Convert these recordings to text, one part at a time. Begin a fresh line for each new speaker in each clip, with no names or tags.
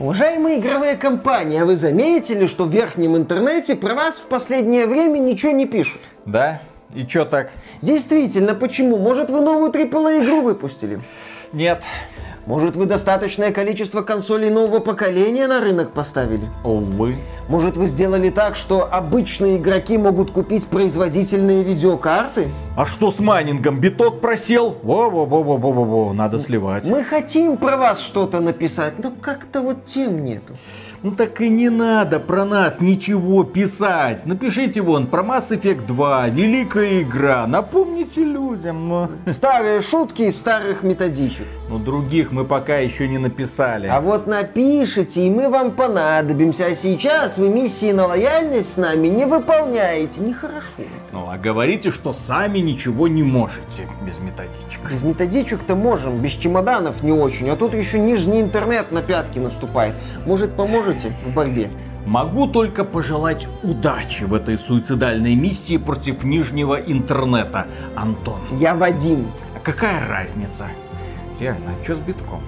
Уважаемые игровые компании, а вы заметили, что в верхнем интернете про вас в последнее время ничего не пишут?
Да? И чё так?
Действительно, почему? Может, вы новую AAA игру выпустили?
Нет.
Может, вы достаточное количество консолей нового поколения на рынок поставили?
Увы.
Может, вы сделали так, что обычные игроки могут купить производительные видеокарты?
А что с майнингом? Биток просел? Во-во-во-во-во-во, надо сливать.
Мы хотим про вас что-то написать, но как-то вот тем нету.
Ну так и не надо про нас ничего писать. Напишите вон про Mass Effect 2, великая игра. Напомните людям. Ну.
Старые шутки из старых методичек.
Но других мы пока еще не написали.
А вот напишите, и мы вам понадобимся. А сейчас вы миссии на лояльность с нами не выполняете. Нехорошо.
Ну а говорите, что сами ничего не можете без методичек.
Без методичек-то можем, без чемоданов не очень. А тут еще нижний интернет на пятки наступает. Может, поможете в борьбе?
Могу только пожелать удачи в этой суицидальной миссии против нижнего интернета, Антон.
Я Вадим.
А какая разница? Реально, а что с битком?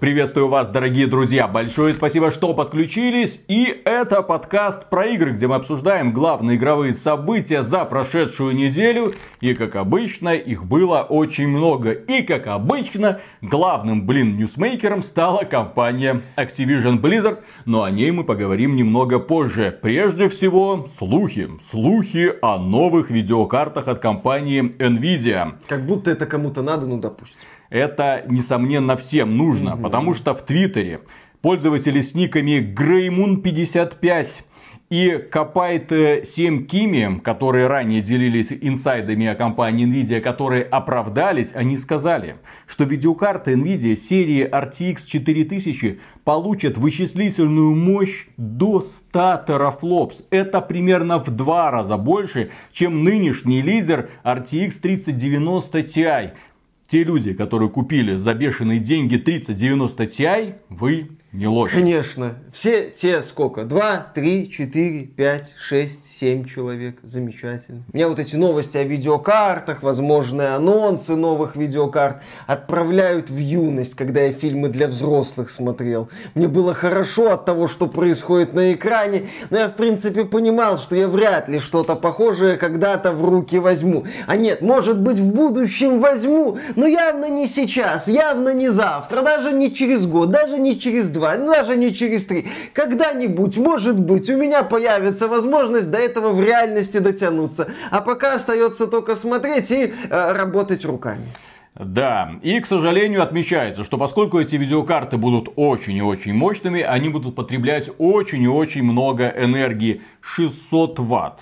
Приветствую вас, дорогие друзья. Большое спасибо, что подключились. И это подкаст про игры, где мы обсуждаем главные игровые события за прошедшую неделю. И, как обычно, их было очень много. И, как обычно, главным, блин, ньюсмейкером стала компания Activision Blizzard. Но о ней мы поговорим немного позже. Прежде всего, слухи. Слухи о новых видеокартах от компании Nvidia.
Как будто это кому-то надо, ну допустим
это, несомненно, всем нужно, угу. потому что в Твиттере пользователи с никами Greymoon55 и Копайт 7 Кими, которые ранее делились инсайдами о компании Nvidia, которые оправдались, они сказали, что видеокарты Nvidia серии RTX 4000 получат вычислительную мощь до 100 терафлопс. Это примерно в два раза больше, чем нынешний лидер RTX 3090 Ti те люди, которые купили за бешеные деньги 3090 Ti, вы не лохи.
Конечно. Все те сколько? Два, три, четыре, пять, шесть, семь человек. Замечательно. Меня вот эти новости о видеокартах, возможные анонсы новых видеокарт отправляют в юность, когда я фильмы для взрослых смотрел. Мне было хорошо от того, что происходит на экране, но я в принципе понимал, что я вряд ли что-то похожее когда-то в руки возьму. А нет, может быть в будущем возьму, но явно не сейчас, явно не завтра, даже не через год, даже не через два два, даже не через три. Когда-нибудь, может быть, у меня появится возможность до этого в реальности дотянуться. А пока остается только смотреть и э, работать руками.
Да, и, к сожалению, отмечается, что поскольку эти видеокарты будут очень и очень мощными, они будут потреблять очень и очень много энергии. 600 ватт.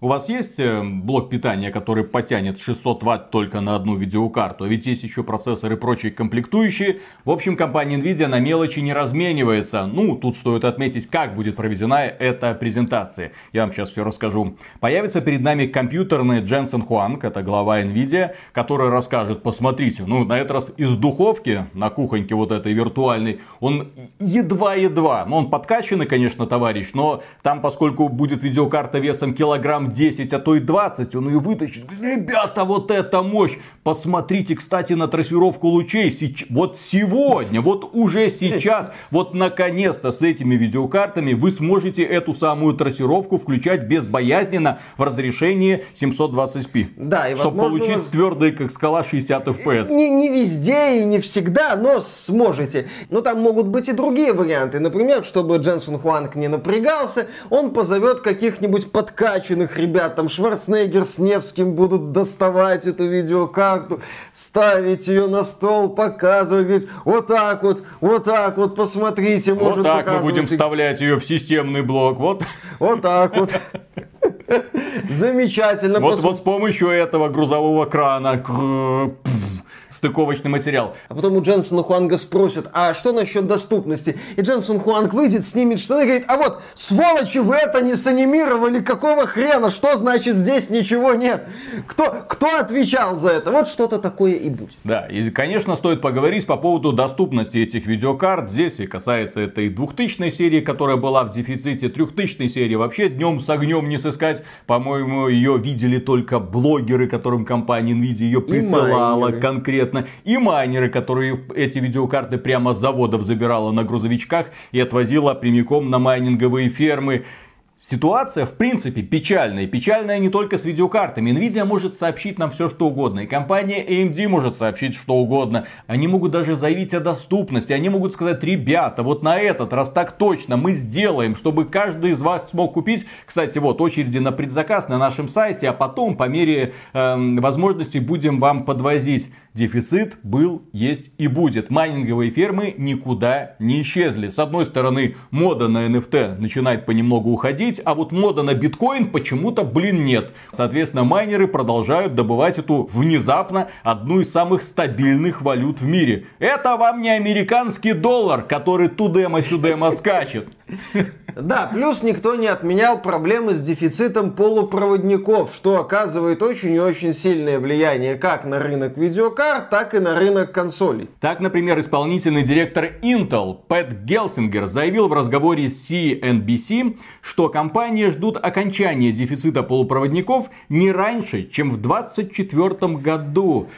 У вас есть э, блок питания, который потянет 600 ватт только на одну видеокарту? А ведь есть еще процессоры и прочие комплектующие. В общем, компания Nvidia на мелочи не разменивается. Ну, тут стоит отметить, как будет проведена эта презентация. Я вам сейчас все расскажу. Появится перед нами компьютерный Дженсен Хуанг, это глава Nvidia, который расскажет, посмотрите, ну, на этот раз из духовки, на кухоньке вот этой виртуальной, он едва-едва, ну, он подкачанный, конечно, товарищ, но там, поскольку будет видеокарта весом килограмм 10, а то и 20, он ее вытащит. Ребята, вот это мощь! Посмотрите, кстати, на трассировку лучей. Сеч... Вот сегодня, вот уже сейчас, вот наконец-то с этими видеокартами вы сможете эту самую трассировку включать безбоязненно в разрешении 720p.
Да, и
Чтобы
возможно,
получить
вас...
твердый, как скала, 60 FPS.
Не, не везде и не всегда, но сможете. Но там могут быть и другие варианты. Например, чтобы Дженсон Хуанг не напрягался, он позовет каких-нибудь подкачанных ребят, там Шварценеггер с Невским будут доставать эту видеокарту, ставить ее на стол, показывать, говорить, вот так вот, вот так вот, посмотрите,
может Вот так мы будем вставлять ее в системный блок, вот.
Вот так вот. Замечательно.
Вот, вот с помощью этого грузового крана стыковочный материал.
А потом у Дженсона Хуанга спросят, а что насчет доступности? И Дженсон Хуанг выйдет, снимет штаны и говорит, а вот, сволочи, вы это не санимировали, какого хрена? Что значит здесь ничего нет? Кто, кто отвечал за это? Вот что-то такое и будет.
Да, и, конечно, стоит поговорить по поводу доступности этих видеокарт. Здесь и касается этой 2000 серии, которая была в дефиците, 3000 серии вообще днем с огнем не сыскать. По-моему, ее видели только блогеры, которым компания Nvidia ее присылала конкретно конкретно, и майнеры, которые эти видеокарты прямо с заводов забирала на грузовичках и отвозила прямиком на майнинговые фермы. Ситуация, в принципе, печальная. Печальная не только с видеокартами. Nvidia может сообщить нам все, что угодно. И компания AMD может сообщить что угодно. Они могут даже заявить о доступности. Они могут сказать, ребята, вот на этот раз так точно мы сделаем, чтобы каждый из вас смог купить. Кстати, вот очереди на предзаказ на нашем сайте, а потом по мере э, возможностей будем вам подвозить. Дефицит был, есть и будет. Майнинговые фермы никуда не исчезли. С одной стороны, мода на NFT начинает понемногу уходить, а вот мода на биткоин почему-то, блин, нет. Соответственно, майнеры продолжают добывать эту внезапно одну из самых стабильных валют в мире. Это вам не американский доллар, который тудема-сюдема скачет.
Да, плюс никто не отменял проблемы с дефицитом полупроводников, что оказывает очень и очень сильное влияние как на рынок видеокарт, так и на рынок консолей.
Так, например, исполнительный директор Intel Пэт Гелсингер заявил в разговоре с CNBC, что компании ждут окончания дефицита полупроводников не раньше, чем в 2024 году.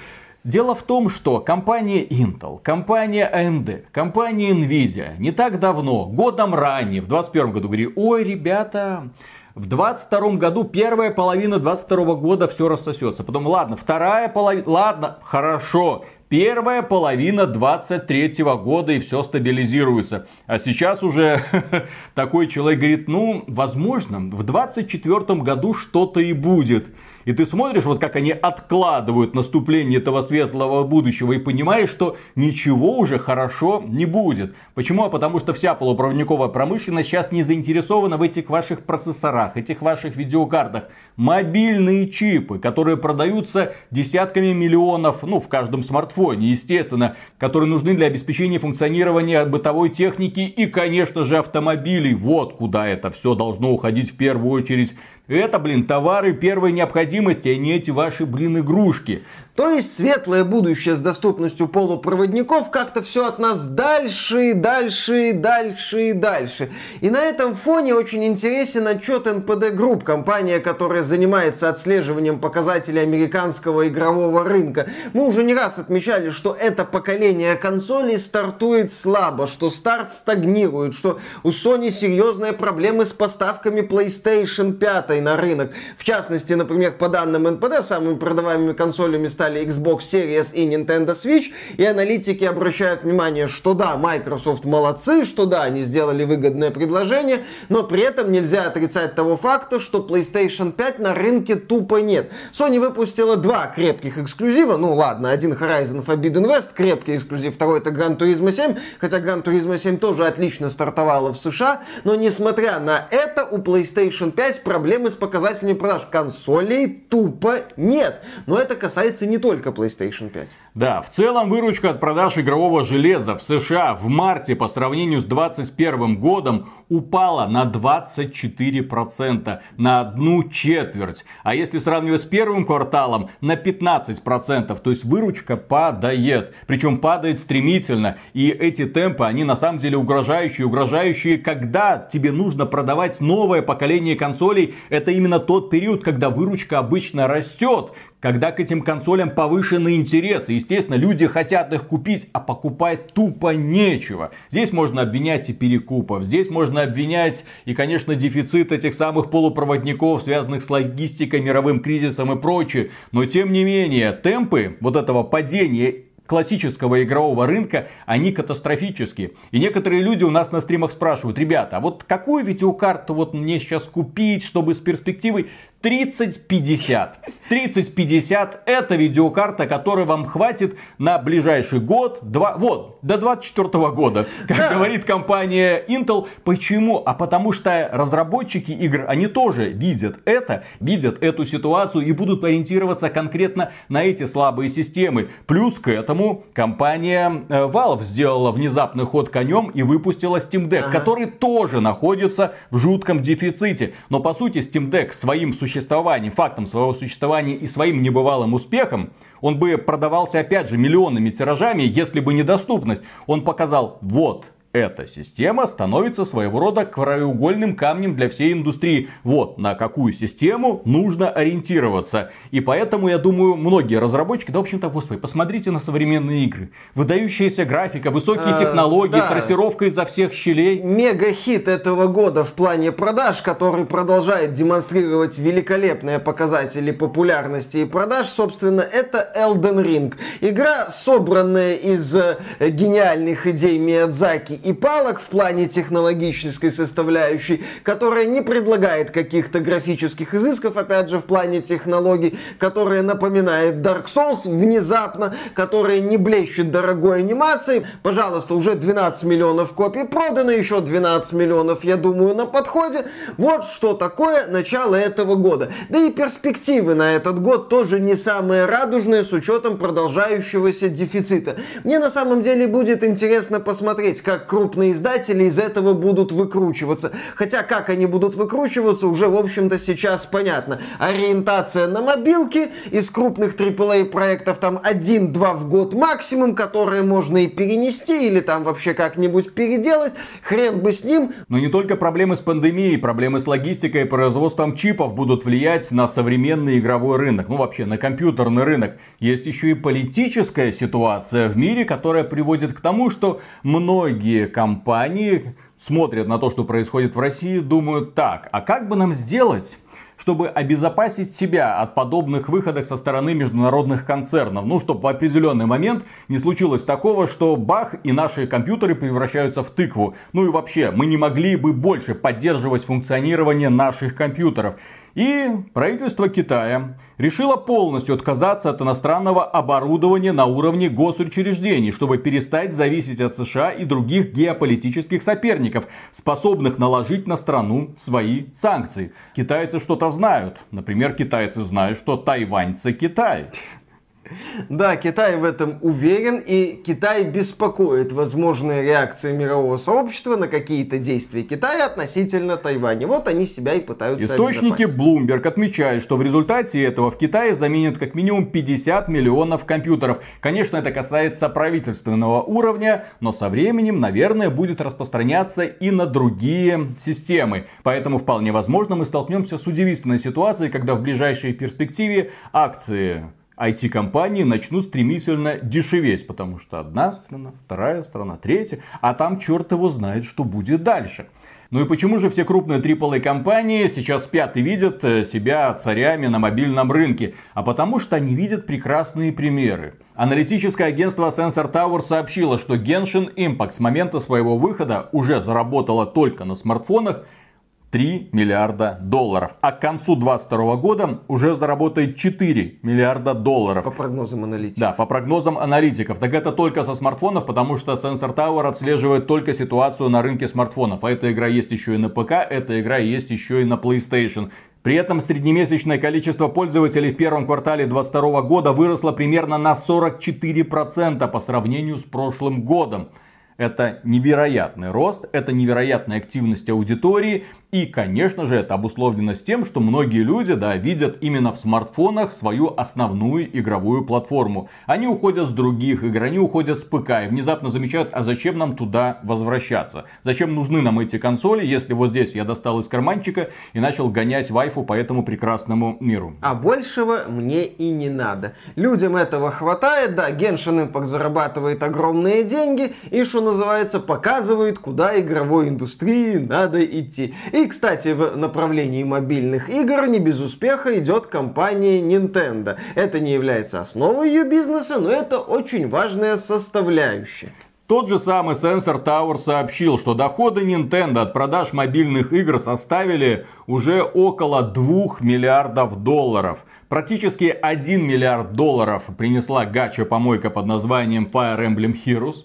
Дело в том, что компания Intel, компания AMD, компания Nvidia не так давно, годом ранее, в 2021 году, говорили, ой, ребята, в 22 году, первая половина 22 года все рассосется. Потом, ладно, вторая половина, ладно, хорошо, первая половина 23 года и все стабилизируется. А сейчас уже такой человек говорит, ну, возможно, в 24 году что-то и будет. И ты смотришь, вот как они откладывают наступление этого светлого будущего и понимаешь, что ничего уже хорошо не будет. Почему? А потому что вся полупроводниковая промышленность сейчас не заинтересована в этих ваших процессорах, этих ваших видеокартах. Мобильные чипы, которые продаются десятками миллионов, ну, в каждом смартфоне, естественно, которые нужны для обеспечения функционирования бытовой техники и, конечно же, автомобилей. Вот куда это все должно уходить в первую очередь. Это, блин, товары первой необходимости, а не эти ваши, блин, игрушки.
То есть светлое будущее с доступностью полупроводников как-то все от нас дальше и дальше и дальше и дальше. И на этом фоне очень интересен отчет NPD Group, компания, которая занимается отслеживанием показателей американского игрового рынка. Мы уже не раз отмечали, что это поколение консолей стартует слабо, что старт стагнирует, что у Sony серьезные проблемы с поставками PlayStation 5 на рынок. В частности, например, по данным NPD, самыми продаваемыми консолями стали стали Xbox Series и Nintendo Switch, и аналитики обращают внимание, что да, Microsoft молодцы, что да, они сделали выгодное предложение, но при этом нельзя отрицать того факта, что PlayStation 5 на рынке тупо нет. Sony выпустила два крепких эксклюзива, ну ладно, один Horizon Forbidden West, крепкий эксклюзив, второй это Gran Turismo 7, хотя Gran Turismo 7 тоже отлично стартовала в США, но несмотря на это, у PlayStation 5 проблемы с показателями продаж консолей тупо нет. Но это касается не только PlayStation 5.
Да, в целом выручка от продаж игрового железа в США в марте по сравнению с 2021 годом упала на 24%, на одну четверть. А если сравнивать с первым кварталом, на 15%. То есть выручка падает. Причем падает стремительно. И эти темпы, они на самом деле угрожающие. Угрожающие, когда тебе нужно продавать новое поколение консолей. Это именно тот период, когда выручка обычно растет когда к этим консолям повышенный интерес. И, естественно, люди хотят их купить, а покупать тупо нечего. Здесь можно обвинять и перекупов, здесь можно обвинять и, конечно, дефицит этих самых полупроводников, связанных с логистикой, мировым кризисом и прочее. Но, тем не менее, темпы вот этого падения классического игрового рынка, они катастрофические. И некоторые люди у нас на стримах спрашивают, ребята, а вот какую видеокарту вот мне сейчас купить, чтобы с перспективой 3050. 3050 это видеокарта, которая вам хватит на ближайший год, два, вот, до 24 года, как да. говорит компания Intel. Почему? А потому что разработчики игр, они тоже видят это, видят эту ситуацию и будут ориентироваться конкретно на эти слабые системы. Плюс к этому компания э, Valve сделала внезапный ход конем и выпустила Steam Deck, ага. который тоже находится в жутком дефиците. Но по сути Steam Deck своим существованием существованием, фактом своего существования и своим небывалым успехом, он бы продавался опять же миллионными тиражами, если бы недоступность. Он показал, вот, эта система становится своего рода краеугольным камнем для всей индустрии. Вот на какую систему нужно ориентироваться. И поэтому, я думаю, многие разработчики, да, в общем-то, господи, посмотрите на современные игры. Выдающаяся графика, высокие а, технологии, да. трассировка изо всех щелей.
Мега-хит этого года в плане продаж, который продолжает демонстрировать великолепные показатели популярности и продаж, собственно, это Elden Ring. Игра, собранная из э, гениальных идей Миядзаки и палок в плане технологической составляющей, которая не предлагает каких-то графических изысков, опять же, в плане технологий, которая напоминает Dark Souls внезапно, которая не блещет дорогой анимацией. Пожалуйста, уже 12 миллионов копий продано, еще 12 миллионов, я думаю, на подходе. Вот что такое начало этого года. Да и перспективы на этот год тоже не самые радужные с учетом продолжающегося дефицита. Мне на самом деле будет интересно посмотреть, как крупные издатели из этого будут выкручиваться. Хотя как они будут выкручиваться, уже в общем-то сейчас понятно. Ориентация на мобилки из крупных AAA проектов там 1-2 в год максимум, которые можно и перенести или там вообще как-нибудь переделать. Хрен бы с ним.
Но не только проблемы с пандемией, проблемы с логистикой и производством чипов будут влиять на современный игровой рынок. Ну вообще на компьютерный рынок. Есть еще и политическая ситуация в мире, которая приводит к тому, что многие компании смотрят на то, что происходит в России, думают так, а как бы нам сделать чтобы обезопасить себя от подобных выходок со стороны международных концернов. Ну, чтобы в определенный момент не случилось такого, что бах, и наши компьютеры превращаются в тыкву. Ну и вообще, мы не могли бы больше поддерживать функционирование наших компьютеров. И правительство Китая решило полностью отказаться от иностранного оборудования на уровне госучреждений, чтобы перестать зависеть от США и других геополитических соперников, способных наложить на страну свои санкции. Китайцы что-то знают. Например, китайцы знают, что тайваньцы Китай.
Да, Китай в этом уверен, и Китай беспокоит возможные реакции мирового сообщества на какие-то действия Китая относительно Тайваня. Вот они себя и пытаются
Источники Bloomberg отмечают, что в результате этого в Китае заменят как минимум 50 миллионов компьютеров. Конечно, это касается правительственного уровня, но со временем, наверное, будет распространяться и на другие системы. Поэтому вполне возможно мы столкнемся с удивительной ситуацией, когда в ближайшей перспективе акции IT-компании начнут стремительно дешеветь, потому что одна страна, вторая страна, третья, а там черт его знает, что будет дальше. Ну и почему же все крупные AAA компании сейчас спят и видят э, себя царями на мобильном рынке? А потому что они видят прекрасные примеры. Аналитическое агентство Sensor Tower сообщило, что Genshin Impact с момента своего выхода уже заработало только на смартфонах 3 миллиарда долларов. А к концу 2022 года уже заработает 4 миллиарда долларов.
По прогнозам аналитиков.
Да, по прогнозам аналитиков. Так это только со смартфонов, потому что Sensor Tower отслеживает только ситуацию на рынке смартфонов. А эта игра есть еще и на ПК, эта игра есть еще и на PlayStation. При этом среднемесячное количество пользователей в первом квартале 2022 года выросло примерно на 44% по сравнению с прошлым годом. Это невероятный рост, это невероятная активность аудитории. И, конечно же, это обусловлено с тем, что многие люди, да, видят именно в смартфонах свою основную игровую платформу. Они уходят с других игр, они уходят с ПК и внезапно замечают, а зачем нам туда возвращаться? Зачем нужны нам эти консоли, если вот здесь я достал из карманчика и начал гонять вайфу по этому прекрасному миру?
А большего мне и не надо. Людям этого хватает, да, Genshin Impact зарабатывает огромные деньги и, что называется, показывает, куда игровой индустрии надо идти. И, кстати, в направлении мобильных игр не без успеха идет компания Nintendo. Это не является основой ее бизнеса, но это очень важная составляющая.
Тот же самый Sensor Tower сообщил, что доходы Nintendo от продаж мобильных игр составили уже около 2 миллиардов долларов. Практически 1 миллиард долларов принесла гача-помойка под названием Fire Emblem Heroes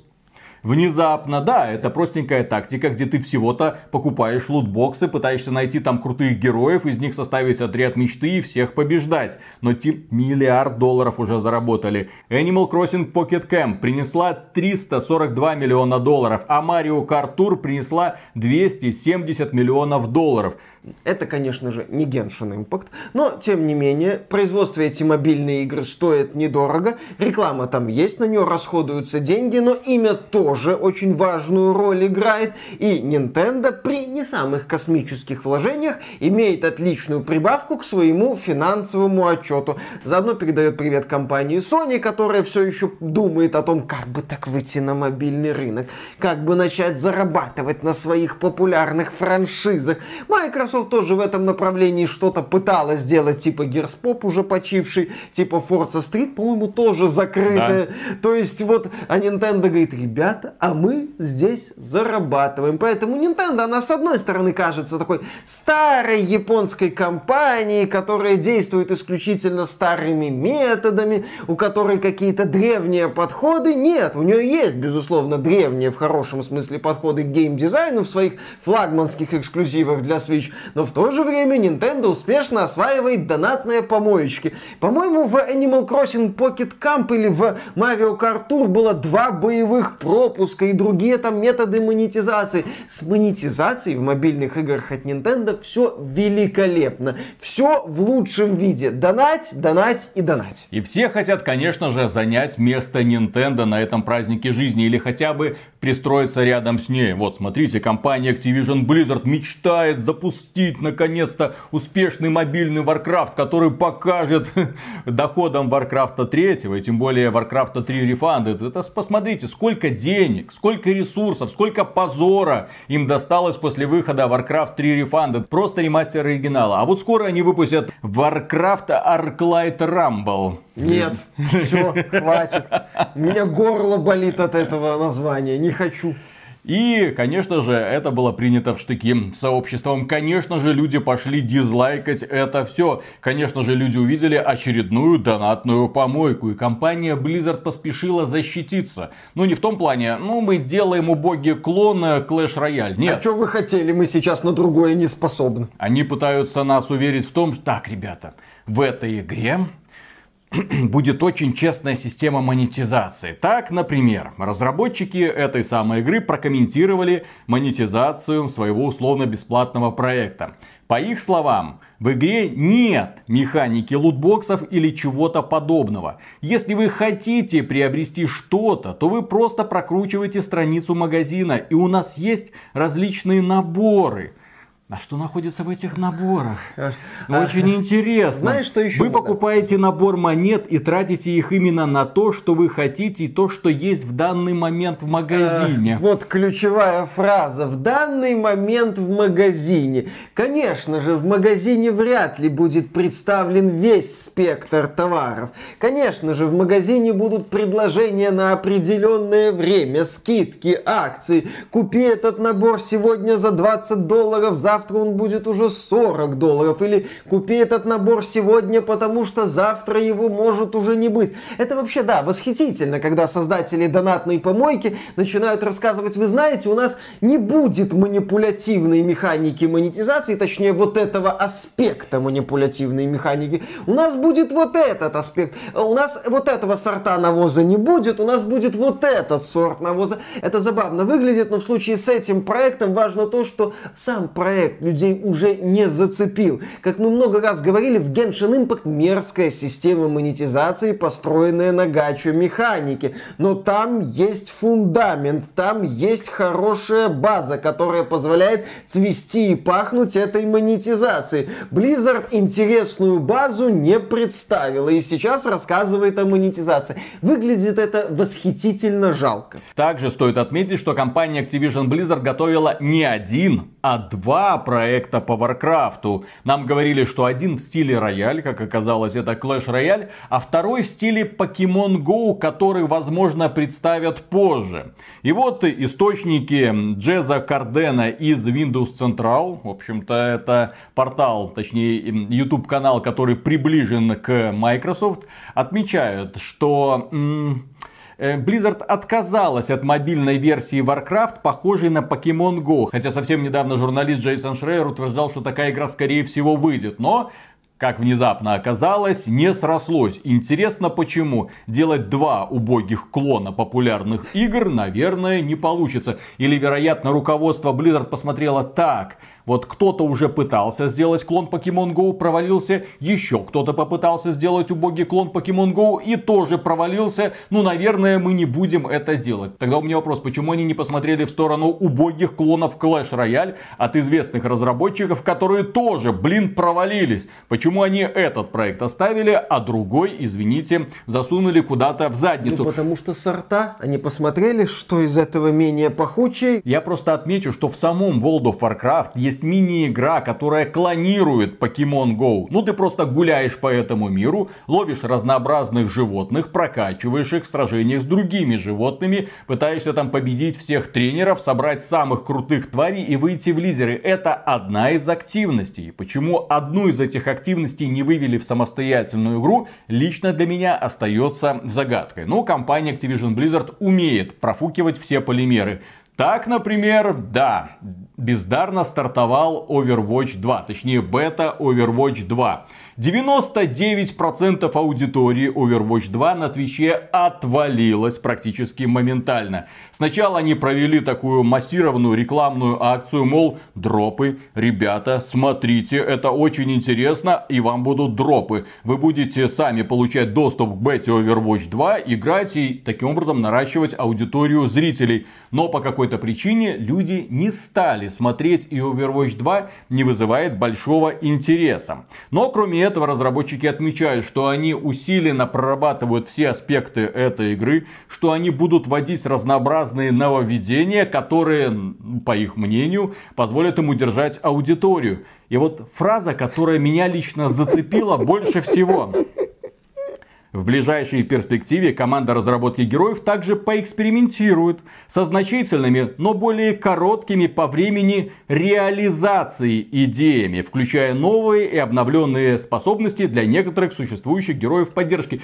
внезапно. Да, это простенькая тактика, где ты всего-то покупаешь лутбоксы, пытаешься найти там крутых героев, из них составить отряд мечты и всех побеждать. Но те миллиард долларов уже заработали. Animal Crossing Pocket Camp принесла 342 миллиона долларов, а Mario Kart Tour принесла 270 миллионов долларов.
Это, конечно же, не Genshin Impact, но, тем не менее, производство эти мобильные игры стоит недорого, реклама там есть, на нее расходуются деньги, но имя тоже очень важную роль играет. И Nintendo при не самых космических вложениях имеет отличную прибавку к своему финансовому отчету. Заодно передает привет компании Sony, которая все еще думает о том, как бы так выйти на мобильный рынок, как бы начать зарабатывать на своих популярных франшизах. Microsoft тоже в этом направлении что-то пыталась сделать, типа Pop уже почивший, типа Forza Street, по-моему, тоже закрытая. Да. То есть вот, а Nintendo говорит, ребята, а мы здесь зарабатываем. Поэтому Nintendo, она с одной стороны кажется такой старой японской компанией, которая действует исключительно старыми методами, у которой какие-то древние подходы. Нет, у нее есть, безусловно, древние в хорошем смысле подходы к геймдизайну в своих флагманских эксклюзивах для Switch, но в то же время Nintendo успешно осваивает донатные помоечки. По-моему, в Animal Crossing Pocket Camp или в Mario Kart Tour было два боевых пропуска и другие там методы монетизации. С монетизацией в мобильных играх от Nintendo все великолепно. Все в лучшем виде. Донать, донать и донать.
И все хотят, конечно же, занять место Nintendo на этом празднике жизни или хотя бы пристроиться рядом с ней. Вот, смотрите, компания Activision Blizzard мечтает запустить наконец-то успешный мобильный Warcraft, который покажет доходам Warcraft 3 и тем более Warcraft 3 Refunded. Это посмотрите, сколько денег, сколько ресурсов, сколько позора им досталось после выхода Warcraft 3 Refunded. Просто ремастер оригинала. А вот скоро они выпустят Warcraft Arclight Rumble.
Нет, все, хватит. У меня горло болит от этого названия, не хочу.
И, конечно же, это было принято в штыки сообществом. Конечно же, люди пошли дизлайкать это все. Конечно же, люди увидели очередную донатную помойку. И компания Blizzard поспешила защититься. Ну, не в том плане, ну, мы делаем убогий клон Clash Royale. Нет.
А что вы хотели? Мы сейчас на другое не способны.
Они пытаются нас уверить в том, что так, ребята, в этой игре будет очень честная система монетизации. Так, например, разработчики этой самой игры прокомментировали монетизацию своего условно-бесплатного проекта. По их словам, в игре нет механики лутбоксов или чего-то подобного. Если вы хотите приобрести что-то, то вы просто прокручиваете страницу магазина, и у нас есть различные наборы – а что находится в этих наборах? А, Очень а, интересно.
Знаешь, что еще?
Вы покупаете набор монет и тратите их именно на то, что вы хотите, и то, что есть в данный момент в магазине.
А, вот ключевая фраза. В данный момент в магазине. Конечно же, в магазине вряд ли будет представлен весь спектр товаров. Конечно же, в магазине будут предложения на определенное время, скидки, акции. Купи этот набор сегодня за 20 долларов, за завтра он будет уже 40 долларов. Или купи этот набор сегодня, потому что завтра его может уже не быть. Это вообще, да, восхитительно, когда создатели донатной помойки начинают рассказывать, вы знаете, у нас не будет манипулятивной механики монетизации, точнее вот этого аспекта манипулятивной механики. У нас будет вот этот аспект. У нас вот этого сорта навоза не будет, у нас будет вот этот сорт навоза. Это забавно выглядит, но в случае с этим проектом важно то, что сам проект проект людей уже не зацепил. Как мы много раз говорили, в Genshin Impact мерзкая система монетизации, построенная на гачу механике. Но там есть фундамент, там есть хорошая база, которая позволяет цвести и пахнуть этой монетизацией. Blizzard интересную базу не представила и сейчас рассказывает о монетизации. Выглядит это восхитительно жалко.
Также стоит отметить, что компания Activision Blizzard готовила не один, а два проекта по Варкрафту. Нам говорили, что один в стиле Royale, как оказалось, это Clash Royale, а второй в стиле Pokemon Go, который, возможно, представят позже. И вот источники Джеза Кардена из Windows Central, в общем-то, это портал, точнее, YouTube канал, который приближен к Microsoft, отмечают, что... М- Blizzard отказалась от мобильной версии Warcraft, похожей на Pokemon Go. Хотя совсем недавно журналист Джейсон Шрейер утверждал, что такая игра скорее всего выйдет. Но как внезапно оказалось, не срослось. Интересно почему. Делать два убогих клона популярных игр, наверное, не получится. Или, вероятно, руководство Blizzard посмотрело так. Вот кто-то уже пытался сделать клон Pokemon Go, провалился. Еще кто-то попытался сделать убогий клон Pokemon Go и тоже провалился. Ну, наверное, мы не будем это делать. Тогда у меня вопрос, почему они не посмотрели в сторону убогих клонов Clash Royale от известных разработчиков, которые тоже, блин, провалились? Почему они этот проект оставили, а другой, извините, засунули куда-то в задницу?
Ну, потому что сорта, они посмотрели, что из этого менее пахучее.
Я просто отмечу, что в самом World of Warcraft есть мини-игра, которая клонирует Pokemon Go. Ну, ты просто гуляешь по этому миру, ловишь разнообразных животных, прокачиваешь их в сражениях с другими животными, пытаешься там победить всех тренеров, собрать самых крутых тварей и выйти в лидеры. Это одна из активностей. Почему одну из этих активностей не вывели в самостоятельную игру, лично для меня остается загадкой. Но компания Activision Blizzard умеет профукивать все полимеры. Так, например, да, бездарно стартовал Overwatch 2, точнее бета Overwatch 2. 99% аудитории Overwatch 2 на Твиче отвалилось практически моментально. Сначала они провели такую массированную рекламную акцию, мол, дропы, ребята, смотрите, это очень интересно, и вам будут дропы. Вы будете сами получать доступ к бете Overwatch 2, играть и таким образом наращивать аудиторию зрителей. Но по какой-то причине люди не стали смотреть и Overwatch 2 не вызывает большого интереса. Но кроме этого разработчики отмечают, что они усиленно прорабатывают все аспекты этой игры, что они будут вводить разнообразные нововведения, которые, по их мнению, позволят им удержать аудиторию. И вот фраза, которая меня лично зацепила больше всего. В ближайшей перспективе команда разработки героев также поэкспериментирует со значительными, но более короткими по времени реализацией идеями, включая новые и обновленные способности для некоторых существующих героев поддержки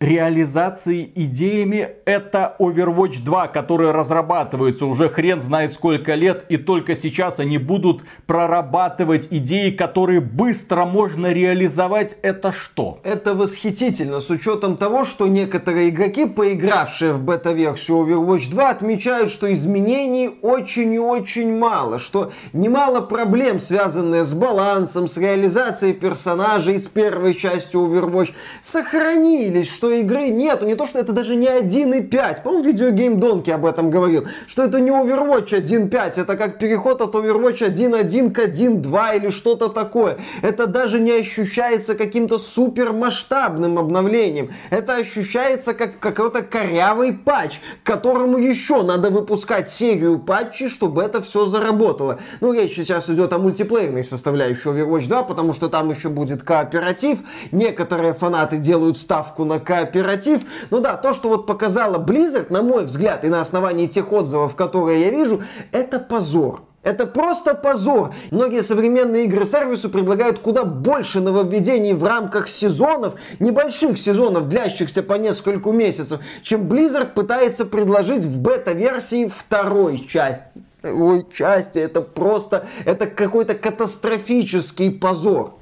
реализации идеями это Overwatch 2, который разрабатывается уже хрен знает сколько лет, и только сейчас они будут прорабатывать идеи, которые быстро можно реализовать. Это что?
Это восхитительно, с учетом того, что некоторые игроки, поигравшие в бета-версию Overwatch 2, отмечают, что изменений очень и очень мало, что немало проблем, связанные с балансом, с реализацией персонажей с первой части Overwatch, сохранились, что игры нету. Не то, что это даже не 1.5. По-моему, видеогейм Донки об этом говорил. Что это не Overwatch 1.5. Это как переход от Overwatch 1.1 к 1.2 или что-то такое. Это даже не ощущается каким-то супер масштабным обновлением. Это ощущается как какой-то корявый патч, которому еще надо выпускать серию патчей, чтобы это все заработало. Ну, речь сейчас идет о мультиплеерной составляющей Overwatch 2, потому что там еще будет кооператив. Некоторые фанаты делают ставку на кооператив кооператив. Ну да, то, что вот показала Blizzard, на мой взгляд, и на основании тех отзывов, которые я вижу, это позор. Это просто позор. Многие современные игры сервису предлагают куда больше нововведений в рамках сезонов, небольших сезонов, длящихся по несколько месяцев, чем Blizzard пытается предложить в бета-версии второй части. Ой, части, это просто, это какой-то катастрофический позор.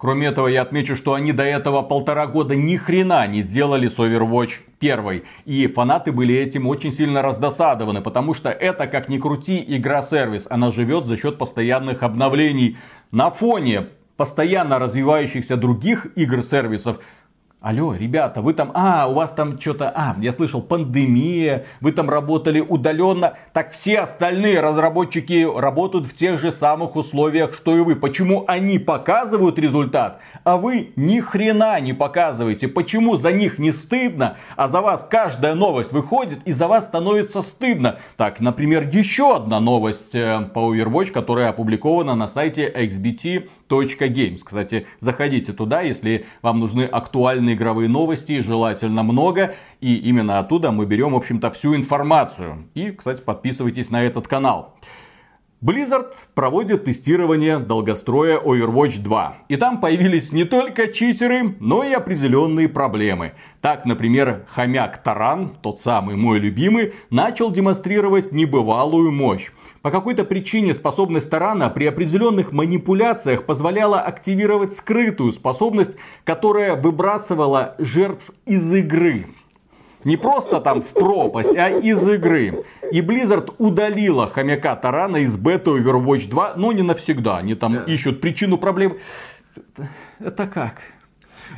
Кроме этого, я отмечу, что они до этого полтора года ни хрена не делали с Overwatch 1. И фанаты были этим очень сильно раздосадованы, потому что это, как ни крути, игра-сервис. Она живет за счет постоянных обновлений. На фоне постоянно развивающихся других игр-сервисов Алло, ребята, вы там, а, у вас там что-то, а, я слышал, пандемия, вы там работали удаленно. Так все остальные разработчики работают в тех же самых условиях, что и вы. Почему они показывают результат, а вы ни хрена не показываете? Почему за них не стыдно, а за вас каждая новость выходит и за вас становится стыдно? Так, например, еще одна новость э, по Overwatch, которая опубликована на сайте xbt.games. Кстати, заходите туда, если вам нужны актуальные игровые новости, желательно много. И именно оттуда мы берем, в общем-то, всю информацию. И, кстати, подписывайтесь на этот канал. Blizzard проводит тестирование долгостроя Overwatch 2. И там появились не только читеры, но и определенные проблемы. Так, например, хомяк Таран, тот самый мой любимый, начал демонстрировать небывалую мощь. По какой-то причине способность Тарана при определенных манипуляциях позволяла активировать скрытую способность, которая выбрасывала жертв из игры. Не просто там в пропасть, а из игры. И Blizzard удалила хомяка Тарана из бета Overwatch 2, но не навсегда. Они там да. ищут причину проблем. Это как?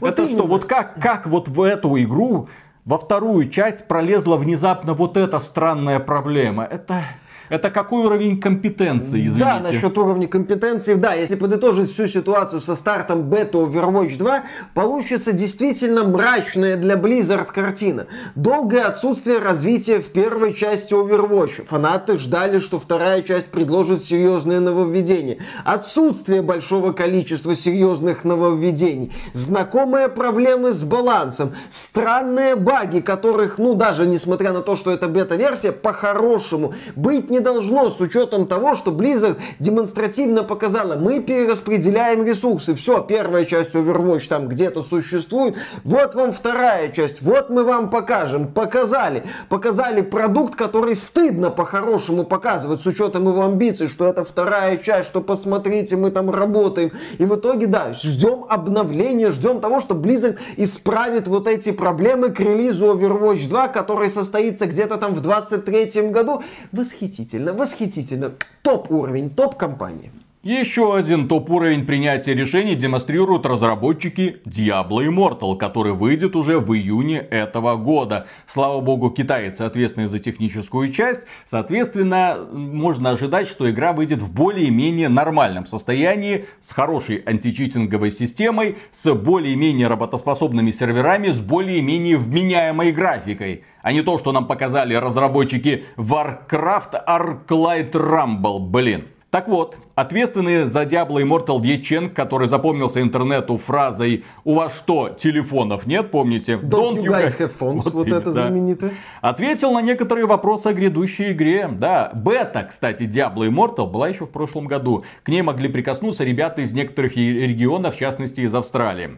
Вот это именно. что, вот как, как вот в эту игру во вторую часть пролезла внезапно вот эта странная проблема? Это... Это какой уровень компетенции, извините?
Да, насчет уровня компетенции, да, если подытожить всю ситуацию со стартом бета Overwatch 2, получится действительно мрачная для Blizzard картина. Долгое отсутствие развития в первой части Overwatch. Фанаты ждали, что вторая часть предложит серьезные нововведения. Отсутствие большого количества серьезных нововведений. Знакомые проблемы с балансом. Странные баги, которых, ну даже несмотря на то, что это бета-версия, по-хорошему быть не должно с учетом того, что Blizzard демонстративно показала, мы перераспределяем ресурсы. Все, первая часть Overwatch там где-то существует. Вот вам вторая часть. Вот мы вам покажем. Показали. Показали продукт, который стыдно по-хорошему показывать с учетом его амбиций, что это вторая часть, что посмотрите, мы там работаем. И в итоге, да, ждем обновления, ждем того, что Blizzard исправит вот эти проблемы к релизу Overwatch 2, который состоится где-то там в 23 году. Восхитительно восхитительно, восхитительно. Топ уровень, топ компании.
Еще один топ-уровень принятия решений демонстрируют разработчики Diablo Immortal, который выйдет уже в июне этого года. Слава богу, китайцы ответственны за техническую часть. Соответственно, можно ожидать, что игра выйдет в более-менее нормальном состоянии, с хорошей античитинговой системой, с более-менее работоспособными серверами, с более-менее вменяемой графикой. А не то, что нам показали разработчики Warcraft Arclight Rumble, блин. Так вот, ответственный за Diablo Immortal Дьячен, который запомнился интернету фразой «У вас что, телефонов нет?» Помните?
Don't, Don't you guys have phones? Вот, вот это да. знаменитое.
Ответил на некоторые вопросы о грядущей игре. Да, бета, кстати, Diablo Immortal была еще в прошлом году. К ней могли прикоснуться ребята из некоторых регионов, в частности из Австралии.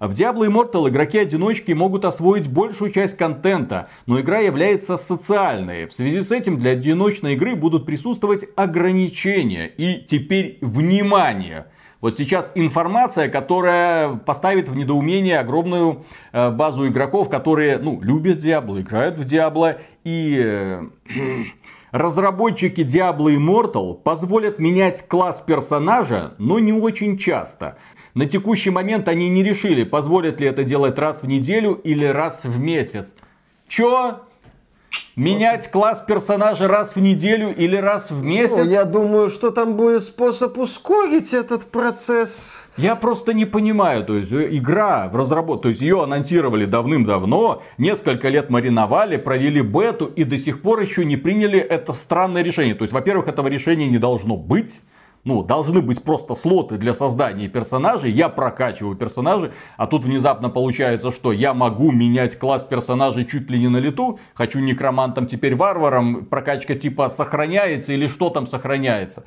В Diablo Immortal игроки-одиночки могут освоить большую часть контента, но игра является социальной. В связи с этим для одиночной игры будут присутствовать ограничения. И теперь внимание! Вот сейчас информация, которая поставит в недоумение огромную э, базу игроков, которые, ну, любят Diablo, играют в Diablo и... Э, разработчики Diablo Immortal позволят менять класс персонажа, но не очень часто. На текущий момент они не решили, позволят ли это делать раз в неделю или раз в месяц. Чё? Менять класс персонажа раз в неделю или раз в месяц? Ну,
я думаю, что там будет способ ускорить этот процесс.
Я просто не понимаю, то есть э, игра в разработке, то есть ее анонсировали давным-давно, несколько лет мариновали, провели бету и до сих пор еще не приняли это странное решение. То есть, во-первых, этого решения не должно быть ну, должны быть просто слоты для создания персонажей, я прокачиваю персонажей, а тут внезапно получается, что я могу менять класс персонажей чуть ли не на лету, хочу некромантом, теперь варваром, прокачка типа сохраняется или что там сохраняется.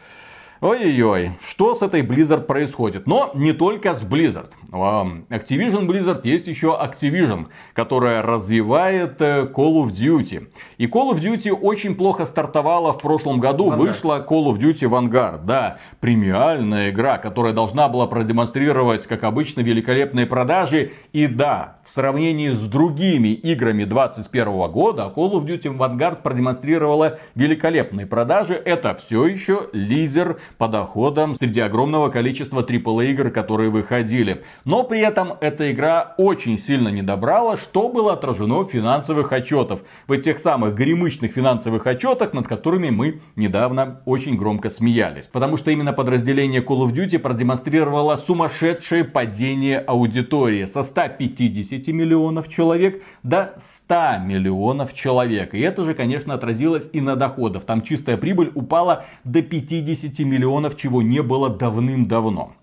Ой-ой-ой, что с этой Blizzard происходит? Но не только с Blizzard. Activision Blizzard есть еще Activision, которая развивает э, Call of Duty. И Call of Duty очень плохо стартовала в прошлом году. Vanguard. Вышла Call of Duty Vanguard. Да, премиальная игра, которая должна была продемонстрировать, как обычно, великолепные продажи. И да, в сравнении с другими играми 2021 года, Call of Duty Vanguard продемонстрировала великолепные продажи. Это все еще лидер по доходам среди огромного количества AAA игр, которые выходили. Но при этом эта игра очень сильно не добрала, что было отражено в финансовых отчетах. В этих самых гремычных финансовых отчетах, над которыми мы недавно очень громко смеялись. Потому что именно подразделение Call of Duty продемонстрировало сумасшедшее падение аудитории со 150 миллионов человек до 100 миллионов человек. И это же, конечно, отразилось и на доходах. Там чистая прибыль упала до 50 миллионов, чего не было давным-давно.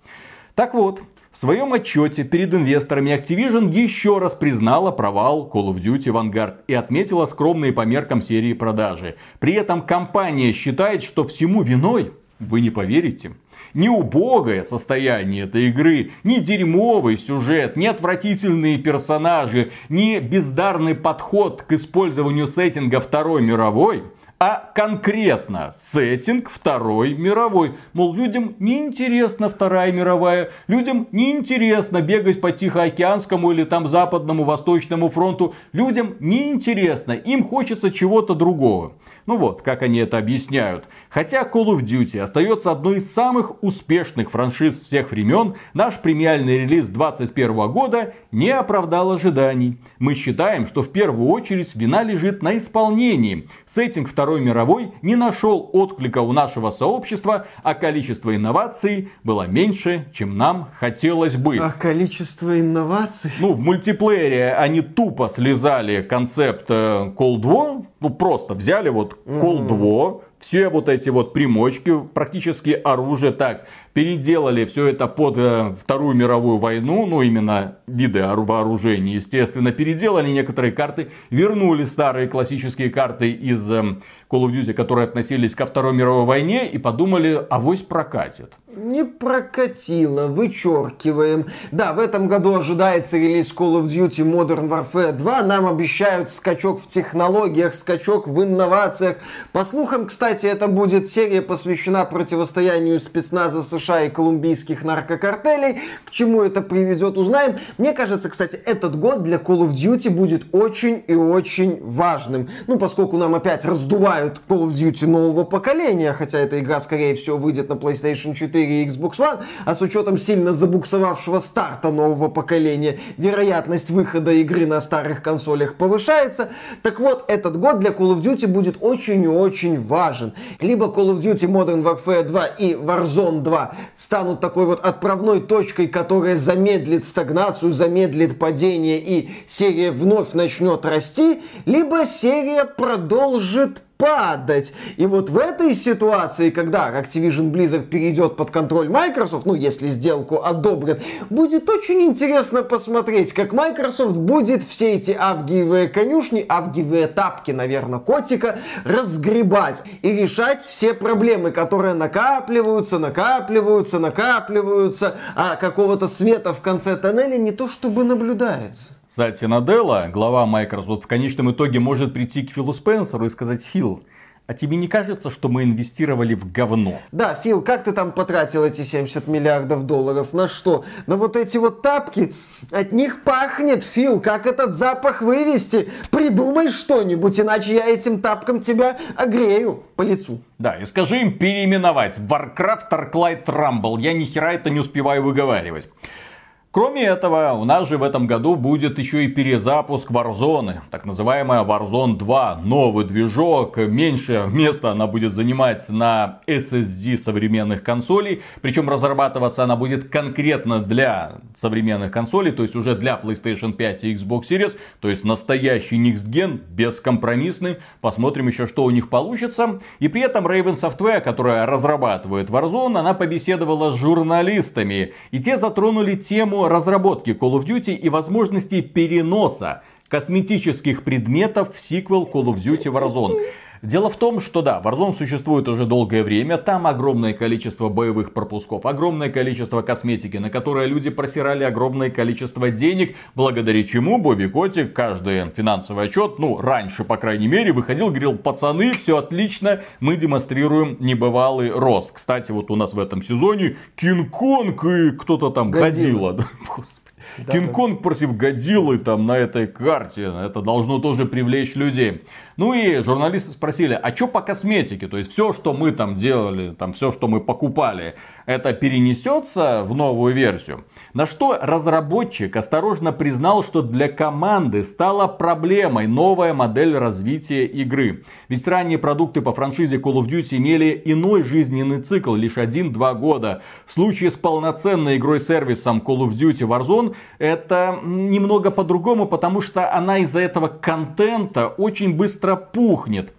Так вот, в своем отчете перед инвесторами Activision еще раз признала провал Call of Duty Vanguard и отметила скромные по меркам серии продажи. При этом компания считает, что всему виной, вы не поверите, не убогое состояние этой игры, не дерьмовый сюжет, не отвратительные персонажи, не бездарный подход к использованию сеттинга Второй мировой, а конкретно сеттинг Второй мировой. Мол, людям неинтересна Вторая мировая, людям неинтересно бегать по Тихоокеанскому или там Западному Восточному фронту, людям неинтересно, им хочется чего-то другого. Ну вот, как они это объясняют. Хотя Call of Duty остается одной из самых успешных франшиз всех времен, наш премиальный релиз 2021 года не оправдал ожиданий. Мы считаем, что в первую очередь вина лежит на исполнении. Сеттинг Второй мировой не нашел отклика у нашего сообщества, а количество инноваций было меньше, чем нам хотелось бы.
А количество инноваций?
Ну, в мультиплеере они тупо слезали концепт э, Cold War, ну просто взяли вот Cold War, все вот эти вот примочки, практически оружие так, переделали все это под э, Вторую мировую войну, ну именно виды вооружений, естественно, переделали некоторые карты, вернули старые классические карты из э, Call of Duty, которые относились ко Второй мировой войне и подумали, авось прокатит.
Не прокатило, вычеркиваем. Да, в этом году ожидается релиз Call of Duty Modern Warfare 2. Нам обещают скачок в технологиях, скачок в инновациях. По слухам, кстати, это будет серия посвящена противостоянию спецназа США и колумбийских наркокартелей. К чему это приведет, узнаем. Мне кажется, кстати, этот год для Call of Duty будет очень и очень важным. Ну, поскольку нам опять раздувают Call of Duty нового поколения, хотя эта игра, скорее всего, выйдет на PlayStation 4 и Xbox One, а с учетом сильно забуксовавшего старта нового поколения, вероятность выхода игры на старых консолях повышается. Так вот, этот год для Call of Duty будет очень и очень важен. Либо Call of Duty Modern Warfare 2 и Warzone 2 станут такой вот отправной точкой, которая замедлит стагнацию, замедлит падение и серия вновь начнет расти, либо серия продолжит падать. И вот в этой ситуации, когда Activision Blizzard перейдет под контроль Microsoft, ну, если сделку одобрят, будет очень интересно посмотреть, как Microsoft будет все эти авгиевые конюшни, авгиевые тапки, наверное, котика, разгребать и решать все проблемы, которые накапливаются, накапливаются, накапливаются, а какого-то света в конце тоннеля не то чтобы наблюдается.
Кстати, Наделла, глава Microsoft, в конечном итоге может прийти к Филу Спенсеру и сказать, Фил, а тебе не кажется, что мы инвестировали в говно?
Да, Фил, как ты там потратил эти 70 миллиардов долларов? На что? На вот эти вот тапки? От них пахнет, Фил. Как этот запах вывести? Придумай что-нибудь, иначе я этим тапком тебя огрею по лицу.
Да, и скажи им переименовать Warcraft Arclight Rumble. Я ни хера это не успеваю выговаривать. Кроме этого, у нас же в этом году будет еще и перезапуск Warzone, так называемая Warzone 2, новый движок, меньше места она будет занимать на SSD современных консолей, причем разрабатываться она будет конкретно для современных консолей, то есть уже для PlayStation 5 и Xbox Series, то есть настоящий Next Gen, бескомпромиссный, посмотрим еще, что у них получится. И при этом Raven Software, которая разрабатывает Warzone, она побеседовала с журналистами, и те затронули тему разработки Call of Duty и возможности переноса косметических предметов в сиквел Call of Duty Warzone. Дело в том, что да, Warzone существует уже долгое время, там огромное количество боевых пропусков, огромное количество косметики, на которое люди просирали огромное количество денег, благодаря чему Бобби Котик каждый финансовый отчет, ну, раньше, по крайней мере, выходил, говорил, пацаны, все отлично, мы демонстрируем небывалый рост. Кстати, вот у нас в этом сезоне Кинг-Конг и кто-то там Годзилла. Господи. Да, Кинг-Конг против Годзиллы там на этой карте. Это должно тоже привлечь людей. Ну и журналисты спросили, а что по косметике? То есть все, что мы там делали, там все, что мы покупали, это перенесется в новую версию? На что разработчик осторожно признал, что для команды стала проблемой новая модель развития игры. Ведь ранние продукты по франшизе Call of Duty имели иной жизненный цикл, лишь 1-2 года. В случае с полноценной игрой-сервисом Call of Duty Warzone это немного по-другому, потому что она из-за этого контента очень быстро пухнет.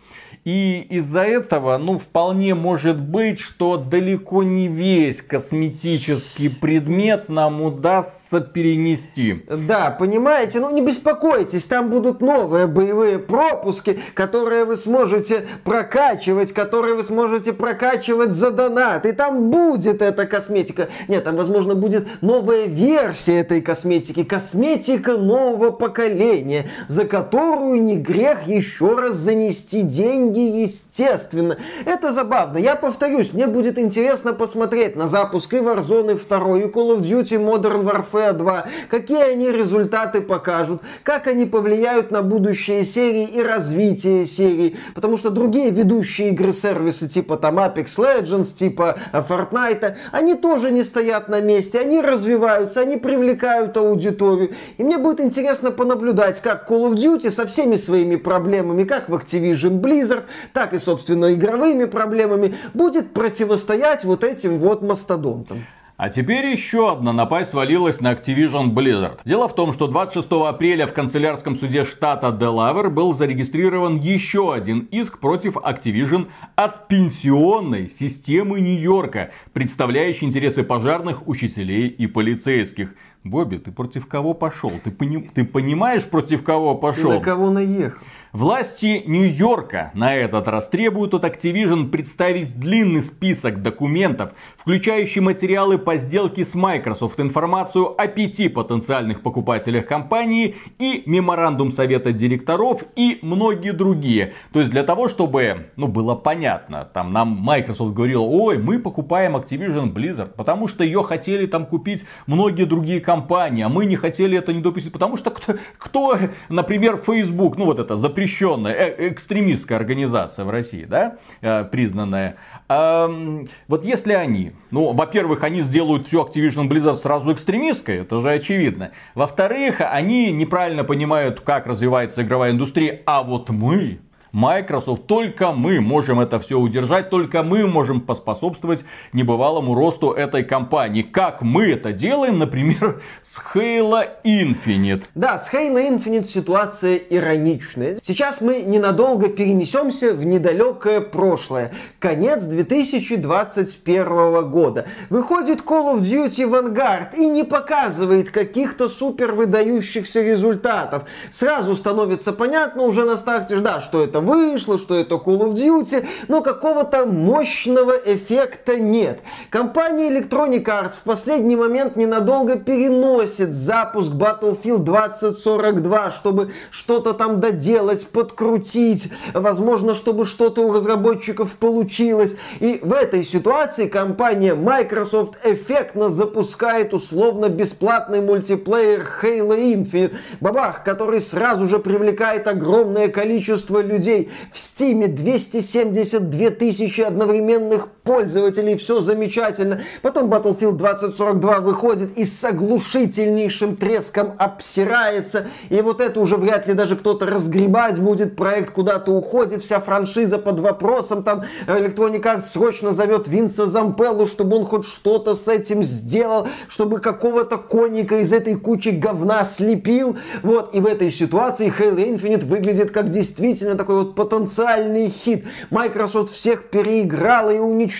И из-за этого, ну, вполне может быть, что далеко не весь косметический предмет нам удастся перенести.
Да, понимаете, ну не беспокойтесь, там будут новые боевые пропуски, которые вы сможете прокачивать, которые вы сможете прокачивать за донат. И там будет эта косметика. Нет, там, возможно, будет новая версия этой косметики. Косметика нового поколения, за которую не грех еще раз занести деньги деньги, естественно. Это забавно. Я повторюсь, мне будет интересно посмотреть на запуск и Warzone 2, и Call of Duty Modern Warfare 2, какие они результаты покажут, как они повлияют на будущее серии и развитие серии, потому что другие ведущие игры-сервисы типа там Apex Legends, типа Fortnite, они тоже не стоят на месте, они развиваются, они привлекают аудиторию. И мне будет интересно понаблюдать, как Call of Duty со всеми своими проблемами, как в Activision Blizzard, так и, собственно, игровыми проблемами, будет противостоять вот этим вот мастодонтам.
А теперь еще одна напасть свалилась на Activision Blizzard. Дело в том, что 26 апреля в канцелярском суде штата Делавер был зарегистрирован еще один иск против Activision от пенсионной системы Нью-Йорка, представляющей интересы пожарных, учителей и полицейских. Бобби, ты против кого пошел? Ты, пони... ты понимаешь, против кого пошел?
Ты на кого наехал?
Власти Нью-Йорка на этот раз требуют от Activision представить длинный список документов, включающий материалы по сделке с Microsoft, информацию о пяти потенциальных покупателях компании и меморандум совета директоров и многие другие. То есть для того, чтобы ну, было понятно, там нам Microsoft говорил, ой, мы покупаем Activision Blizzard, потому что ее хотели там купить многие другие компании, а мы не хотели это не допустить, потому что кто, кто например, Facebook, ну вот это запрещенная э экстремистская организация в России, да, э, признанная. Э, вот если они ну, во-первых, они сделают всю Activision Blizzard сразу экстремистской, это же очевидно. Во-вторых, они неправильно понимают, как развивается игровая индустрия, а вот мы, Microsoft, только мы можем это все удержать, только мы можем поспособствовать небывалому росту этой компании. Как мы это делаем, например, с Halo Infinite.
Да, с Halo Infinite ситуация ироничная. Сейчас мы ненадолго перенесемся в недалекое прошлое. Конец 2021 года. Выходит Call of Duty Vanguard и не показывает каких-то супер выдающихся результатов. Сразу становится понятно уже на старте, да, что это это вышло, что это Call of Duty, но какого-то мощного эффекта нет. Компания Electronic Arts в последний момент ненадолго переносит запуск Battlefield 2042, чтобы что-то там доделать, подкрутить, возможно, чтобы что-то у разработчиков получилось. И в этой ситуации компания Microsoft эффектно запускает условно-бесплатный мультиплеер Halo Infinite, бабах, который сразу же привлекает огромное количество людей людей. В Стиме 272 тысячи одновременных пользователей. Все замечательно. Потом Battlefield 2042 выходит и с оглушительнейшим треском обсирается. И вот это уже вряд ли даже кто-то разгребать будет. Проект куда-то уходит. Вся франшиза под вопросом. Там Electronic Arts срочно зовет Винса Зампеллу, чтобы он хоть что-то с этим сделал. Чтобы какого-то коника из этой кучи говна слепил. Вот. И в этой ситуации Halo Infinite выглядит как действительно такой вот потенциальный хит. Microsoft всех переиграла и уничтожила,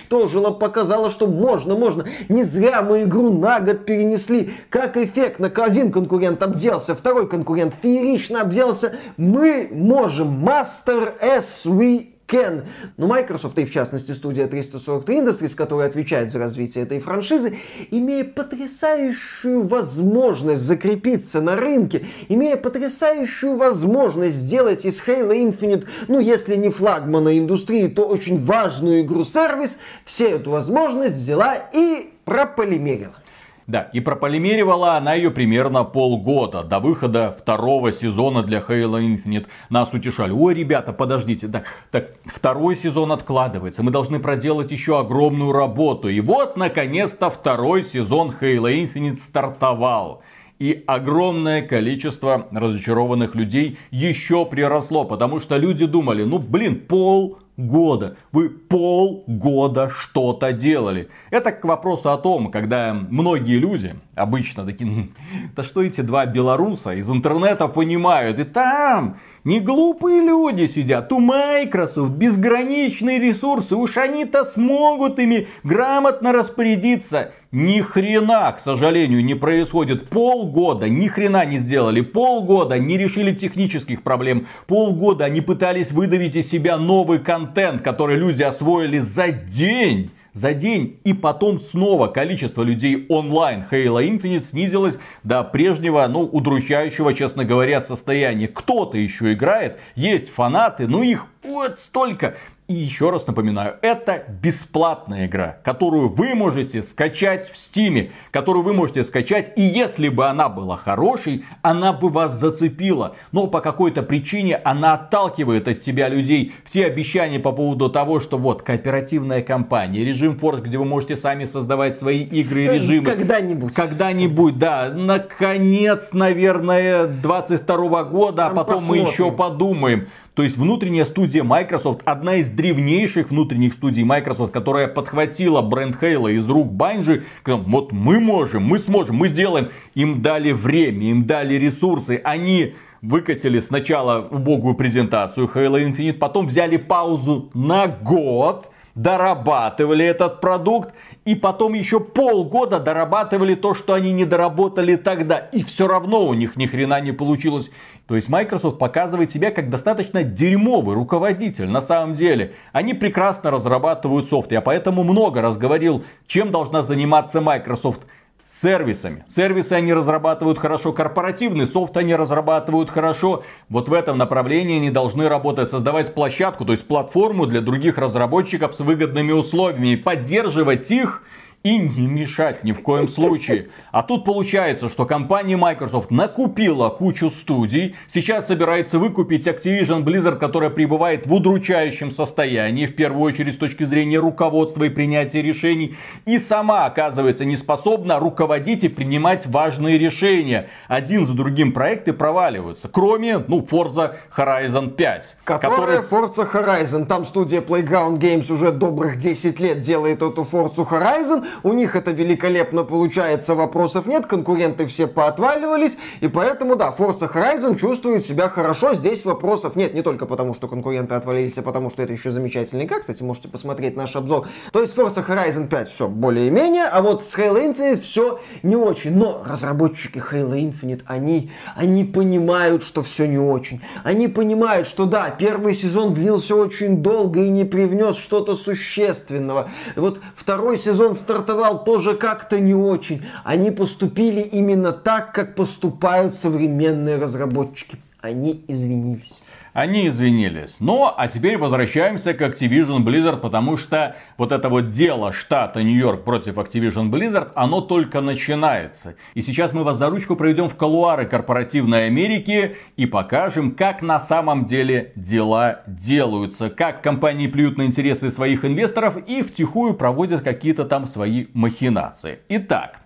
показала, что можно, можно. Не зря мы игру на год перенесли. Как эффектно один конкурент обделся, второй конкурент феерично обделся. Мы можем. Master as we Ken. Но Microsoft, и в частности студия 343 Industries, которая отвечает за развитие этой франшизы, имея потрясающую возможность закрепиться на рынке, имея потрясающую возможность сделать из Halo Infinite, ну если не флагмана индустрии, то очень важную игру-сервис, все эту возможность взяла и прополимерила.
Да, и прополимеривала она ее примерно полгода до выхода второго сезона для Halo Infinite. Нас утешали. Ой, ребята, подождите, да, так второй сезон откладывается. Мы должны проделать еще огромную работу. И вот, наконец-то, второй сезон Halo Infinite стартовал. И огромное количество разочарованных людей еще приросло, потому что люди думали, ну блин, пол года. Вы полгода что-то делали. Это к вопросу о том, когда многие люди, обычно такие, да что эти два белоруса из интернета понимают, и там не глупые люди сидят, у Microsoft безграничные ресурсы, уж они-то смогут ими грамотно распорядиться. Ни хрена, к сожалению, не происходит. Полгода ни хрена не сделали. Полгода не решили технических проблем. Полгода они пытались выдавить из себя новый контент, который люди освоили за день за день. И потом снова количество людей онлайн Halo Infinite снизилось до прежнего, ну, удручающего, честно говоря, состояния. Кто-то еще играет, есть фанаты, но их вот столько. И еще раз напоминаю, это бесплатная игра, которую вы можете скачать в Стиме, которую вы можете скачать, и если бы она была хорошей, она бы вас зацепила. Но по какой-то причине она отталкивает от тебя людей. Все обещания по поводу того, что вот кооперативная компания, режим Force, где вы можете сами создавать свои игры и э, режимы.
Когда-нибудь.
Когда-нибудь, да. Наконец, наверное, 22 года, а потом посмотрим. мы еще подумаем. То есть внутренняя студия Microsoft, одна из древнейших внутренних студий Microsoft, которая подхватила бренд Halo из рук Bungie, вот мы можем, мы сможем, мы сделаем. Им дали время, им дали ресурсы, они выкатили сначала убогую презентацию Halo Infinite, потом взяли паузу на год, дорабатывали этот продукт и потом еще полгода дорабатывали то, что они не доработали тогда. И все равно у них ни хрена не получилось. То есть Microsoft показывает себя как достаточно дерьмовый руководитель на самом деле. Они прекрасно разрабатывают софт. Я поэтому много раз говорил, чем должна заниматься Microsoft сервисами. Сервисы они разрабатывают хорошо, корпоративный софт они разрабатывают хорошо. Вот в этом направлении они должны работать, создавать площадку, то есть платформу для других разработчиков с выгодными условиями, поддерживать их и не мешать ни в коем случае. А тут получается, что компания Microsoft накупила кучу студий, сейчас собирается выкупить Activision Blizzard, которая пребывает в удручающем состоянии, в первую очередь с точки зрения руководства и принятия решений, и сама оказывается не способна руководить и принимать важные решения. Один за другим проекты проваливаются, кроме, ну, Forza Horizon 5.
Которая который... Forza Horizon, там студия Playground Games уже добрых 10 лет делает эту Forza Horizon, у них это великолепно получается, вопросов нет, конкуренты все поотваливались, и поэтому, да, Forza Horizon чувствует себя хорошо, здесь вопросов нет, не только потому, что конкуренты отвалились, а потому, что это еще замечательный игра, кстати, можете посмотреть наш обзор. То есть Forza Horizon 5 все более-менее, а вот с Halo Infinite все не очень. Но разработчики Halo Infinite, они, они понимают, что все не очень. Они понимают, что да, первый сезон длился очень долго и не привнес что-то существенного. Вот второй сезон стартовал стартовал тоже как-то не очень. Они поступили именно так, как поступают современные разработчики. Они извинились.
Они извинились. Но, а теперь возвращаемся к Activision Blizzard, потому что вот это вот дело штата Нью-Йорк против Activision Blizzard, оно только начинается. И сейчас мы вас за ручку проведем в колуары корпоративной Америки и покажем, как на самом деле дела делаются. Как компании плюют на интересы своих инвесторов и втихую проводят какие-то там свои махинации. Итак,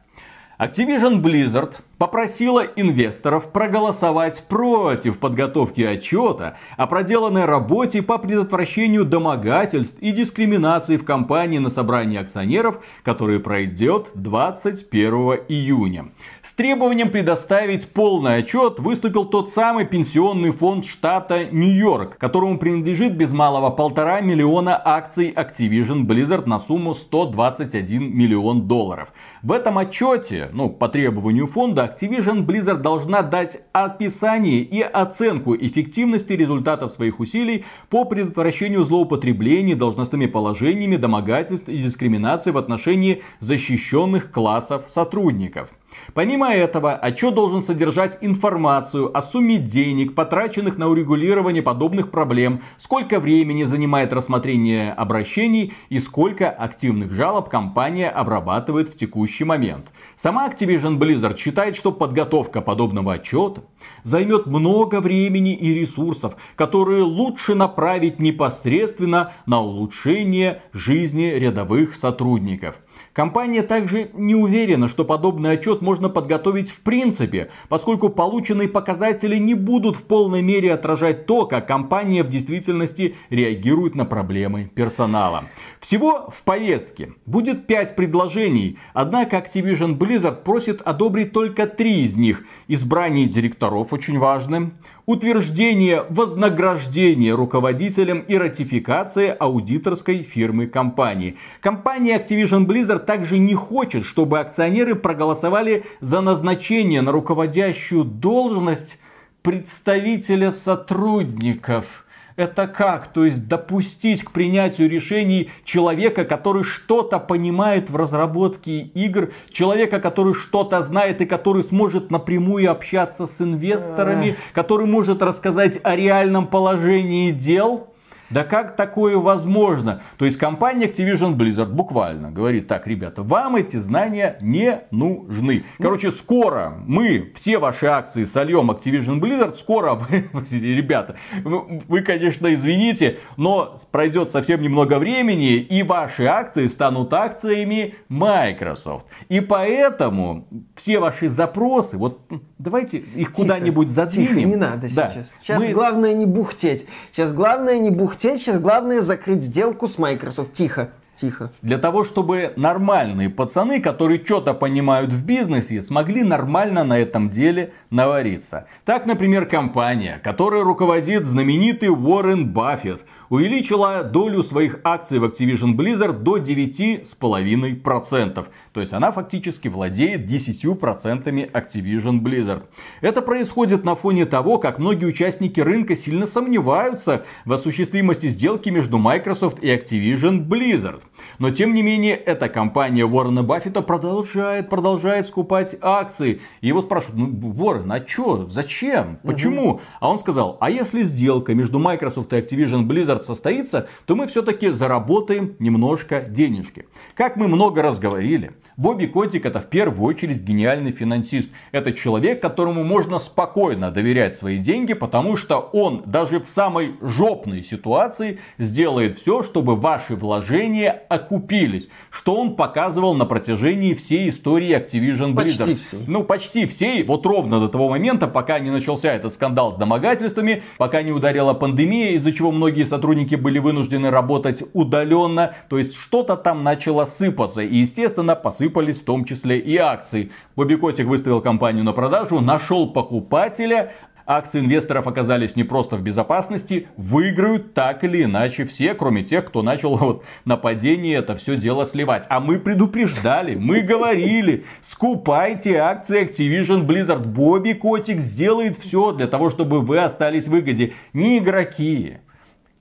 Activision Blizzard попросила инвесторов проголосовать против подготовки отчета о проделанной работе по предотвращению домогательств и дискриминации в компании на собрании акционеров, которое пройдет 21 июня. С требованием предоставить полный отчет выступил тот самый пенсионный фонд штата Нью-Йорк, которому принадлежит без малого полтора миллиона акций Activision Blizzard на сумму 121 миллион долларов. В этом отчете, ну, по требованию фонда, Activision Blizzard должна дать описание и оценку эффективности результатов своих усилий по предотвращению злоупотреблений должностными положениями, домогательств и дискриминации в отношении защищенных классов сотрудников. Помимо этого, отчет должен содержать информацию о сумме денег, потраченных на урегулирование подобных проблем, сколько времени занимает рассмотрение обращений и сколько активных жалоб компания обрабатывает в текущий момент. Сама Activision Blizzard считает, что подготовка подобного отчета займет много времени и ресурсов, которые лучше направить непосредственно на улучшение жизни рядовых сотрудников. Компания также не уверена, что подобный отчет можно подготовить в принципе, поскольку полученные показатели не будут в полной мере отражать то, как компания в действительности реагирует на проблемы персонала. Всего в повестке будет 5 предложений, однако Activision Blizzard просит одобрить только 3 из них. Избрание директоров очень важно, утверждение вознаграждения руководителям и ратификация аудиторской фирмы компании. Компания Activision Blizzard также не хочет, чтобы акционеры проголосовали за назначение на руководящую должность представителя сотрудников – Это как? То есть допустить к принятию решений человека, который что-то понимает в разработке игр, человека, который что-то знает и который сможет напрямую общаться с инвесторами, который может рассказать о реальном положении дел. Да как такое возможно? То есть компания Activision Blizzard буквально говорит, так, ребята, вам эти знания не нужны. Короче, скоро мы все ваши акции сольем Activision Blizzard, скоро, ребята, вы, конечно, извините, но пройдет совсем немного времени, и ваши акции станут акциями Microsoft. И поэтому все ваши запросы, вот давайте их куда-нибудь задвинем. Тихо,
не надо да. сейчас. Сейчас мы... главное не бухтеть. Сейчас главное не бухтеть хотеть, сейчас главное закрыть сделку с Microsoft. Тихо. Тихо.
Для того, чтобы нормальные пацаны, которые что-то понимают в бизнесе, смогли нормально на этом деле навариться. Так, например, компания, которой руководит знаменитый Уоррен Баффет, увеличила долю своих акций в Activision Blizzard до 9,5%. То есть она фактически владеет 10% Activision Blizzard. Это происходит на фоне того, как многие участники рынка сильно сомневаются в осуществимости сделки между Microsoft и Activision Blizzard. Но тем не менее, эта компания Уоррена Баффета продолжает, продолжает скупать акции. И его спрашивают, ну, Уоррен, а что, зачем, почему? Угу. А он сказал, а если сделка между Microsoft и Activision Blizzard состоится, то мы все-таки заработаем немножко денежки. Как мы много раз говорили, Бобби Котик это в первую очередь гениальный финансист. Это человек, которому можно спокойно доверять свои деньги, потому что он даже в самой жопной ситуации сделает все, чтобы ваши вложения окупились. Что он показывал на протяжении всей истории Activision Blizzard. Почти всей. Ну, почти всей. Вот ровно до того момента, пока не начался этот скандал с домогательствами, пока не ударила пандемия, из-за чего многие сотрудники были вынуждены работать удаленно. То есть что-то там начало сыпаться. И, естественно, посыпались в том числе и акции. Бобби Котик выставил компанию на продажу, нашел покупателя, акции инвесторов оказались не просто в безопасности, выиграют так или иначе все, кроме тех, кто начал вот нападение это все дело сливать. А мы предупреждали, мы говорили, скупайте акции Activision Blizzard. Бобби Котик сделает все для того, чтобы вы остались в выгоде. Не игроки,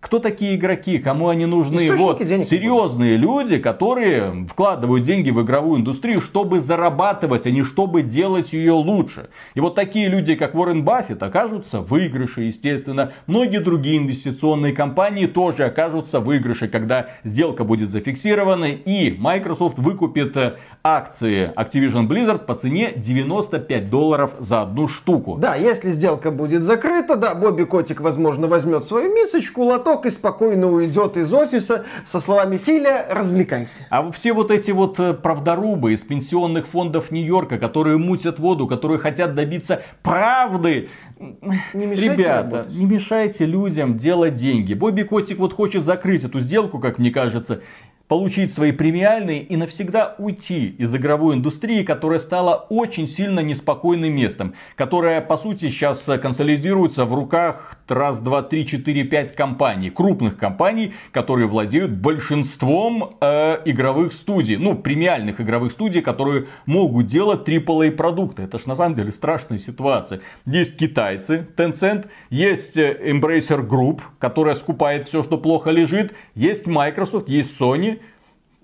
кто такие игроки, кому они нужны? Источники вот денег серьезные люди, которые вкладывают деньги в игровую индустрию, чтобы зарабатывать, а не чтобы делать ее лучше. И вот такие люди, как Уоррен Баффет, окажутся в выигрыше, естественно. Многие другие инвестиционные компании тоже окажутся в выигрыше, когда сделка будет зафиксирована и Microsoft выкупит э, акции Activision Blizzard по цене 95 долларов за одну штуку.
Да, если сделка будет закрыта, да, Бобби Котик, возможно, возьмет свою мисочку, лоток платок и спокойно уйдет из офиса со словами «Филя, развлекайся».
А все вот эти вот э, правдорубы из пенсионных фондов Нью-Йорка, которые мутят воду, которые хотят добиться правды, не мешайте Ребята, работать. не мешайте людям делать деньги. Бобби Котик вот хочет закрыть эту сделку, как мне кажется, получить свои премиальные и навсегда уйти из игровой индустрии, которая стала очень сильно неспокойным местом, которая по сути сейчас консолидируется в руках раз, два, три, четыре, пять компаний, крупных компаний, которые владеют большинством э, игровых студий, ну премиальных игровых студий, которые могут делать AAA продукты. Это ж на самом деле страшная ситуация. Есть китайцы, Tencent, есть э, Embracer Group, которая скупает все, что плохо лежит, есть Microsoft, есть Sony,
Э,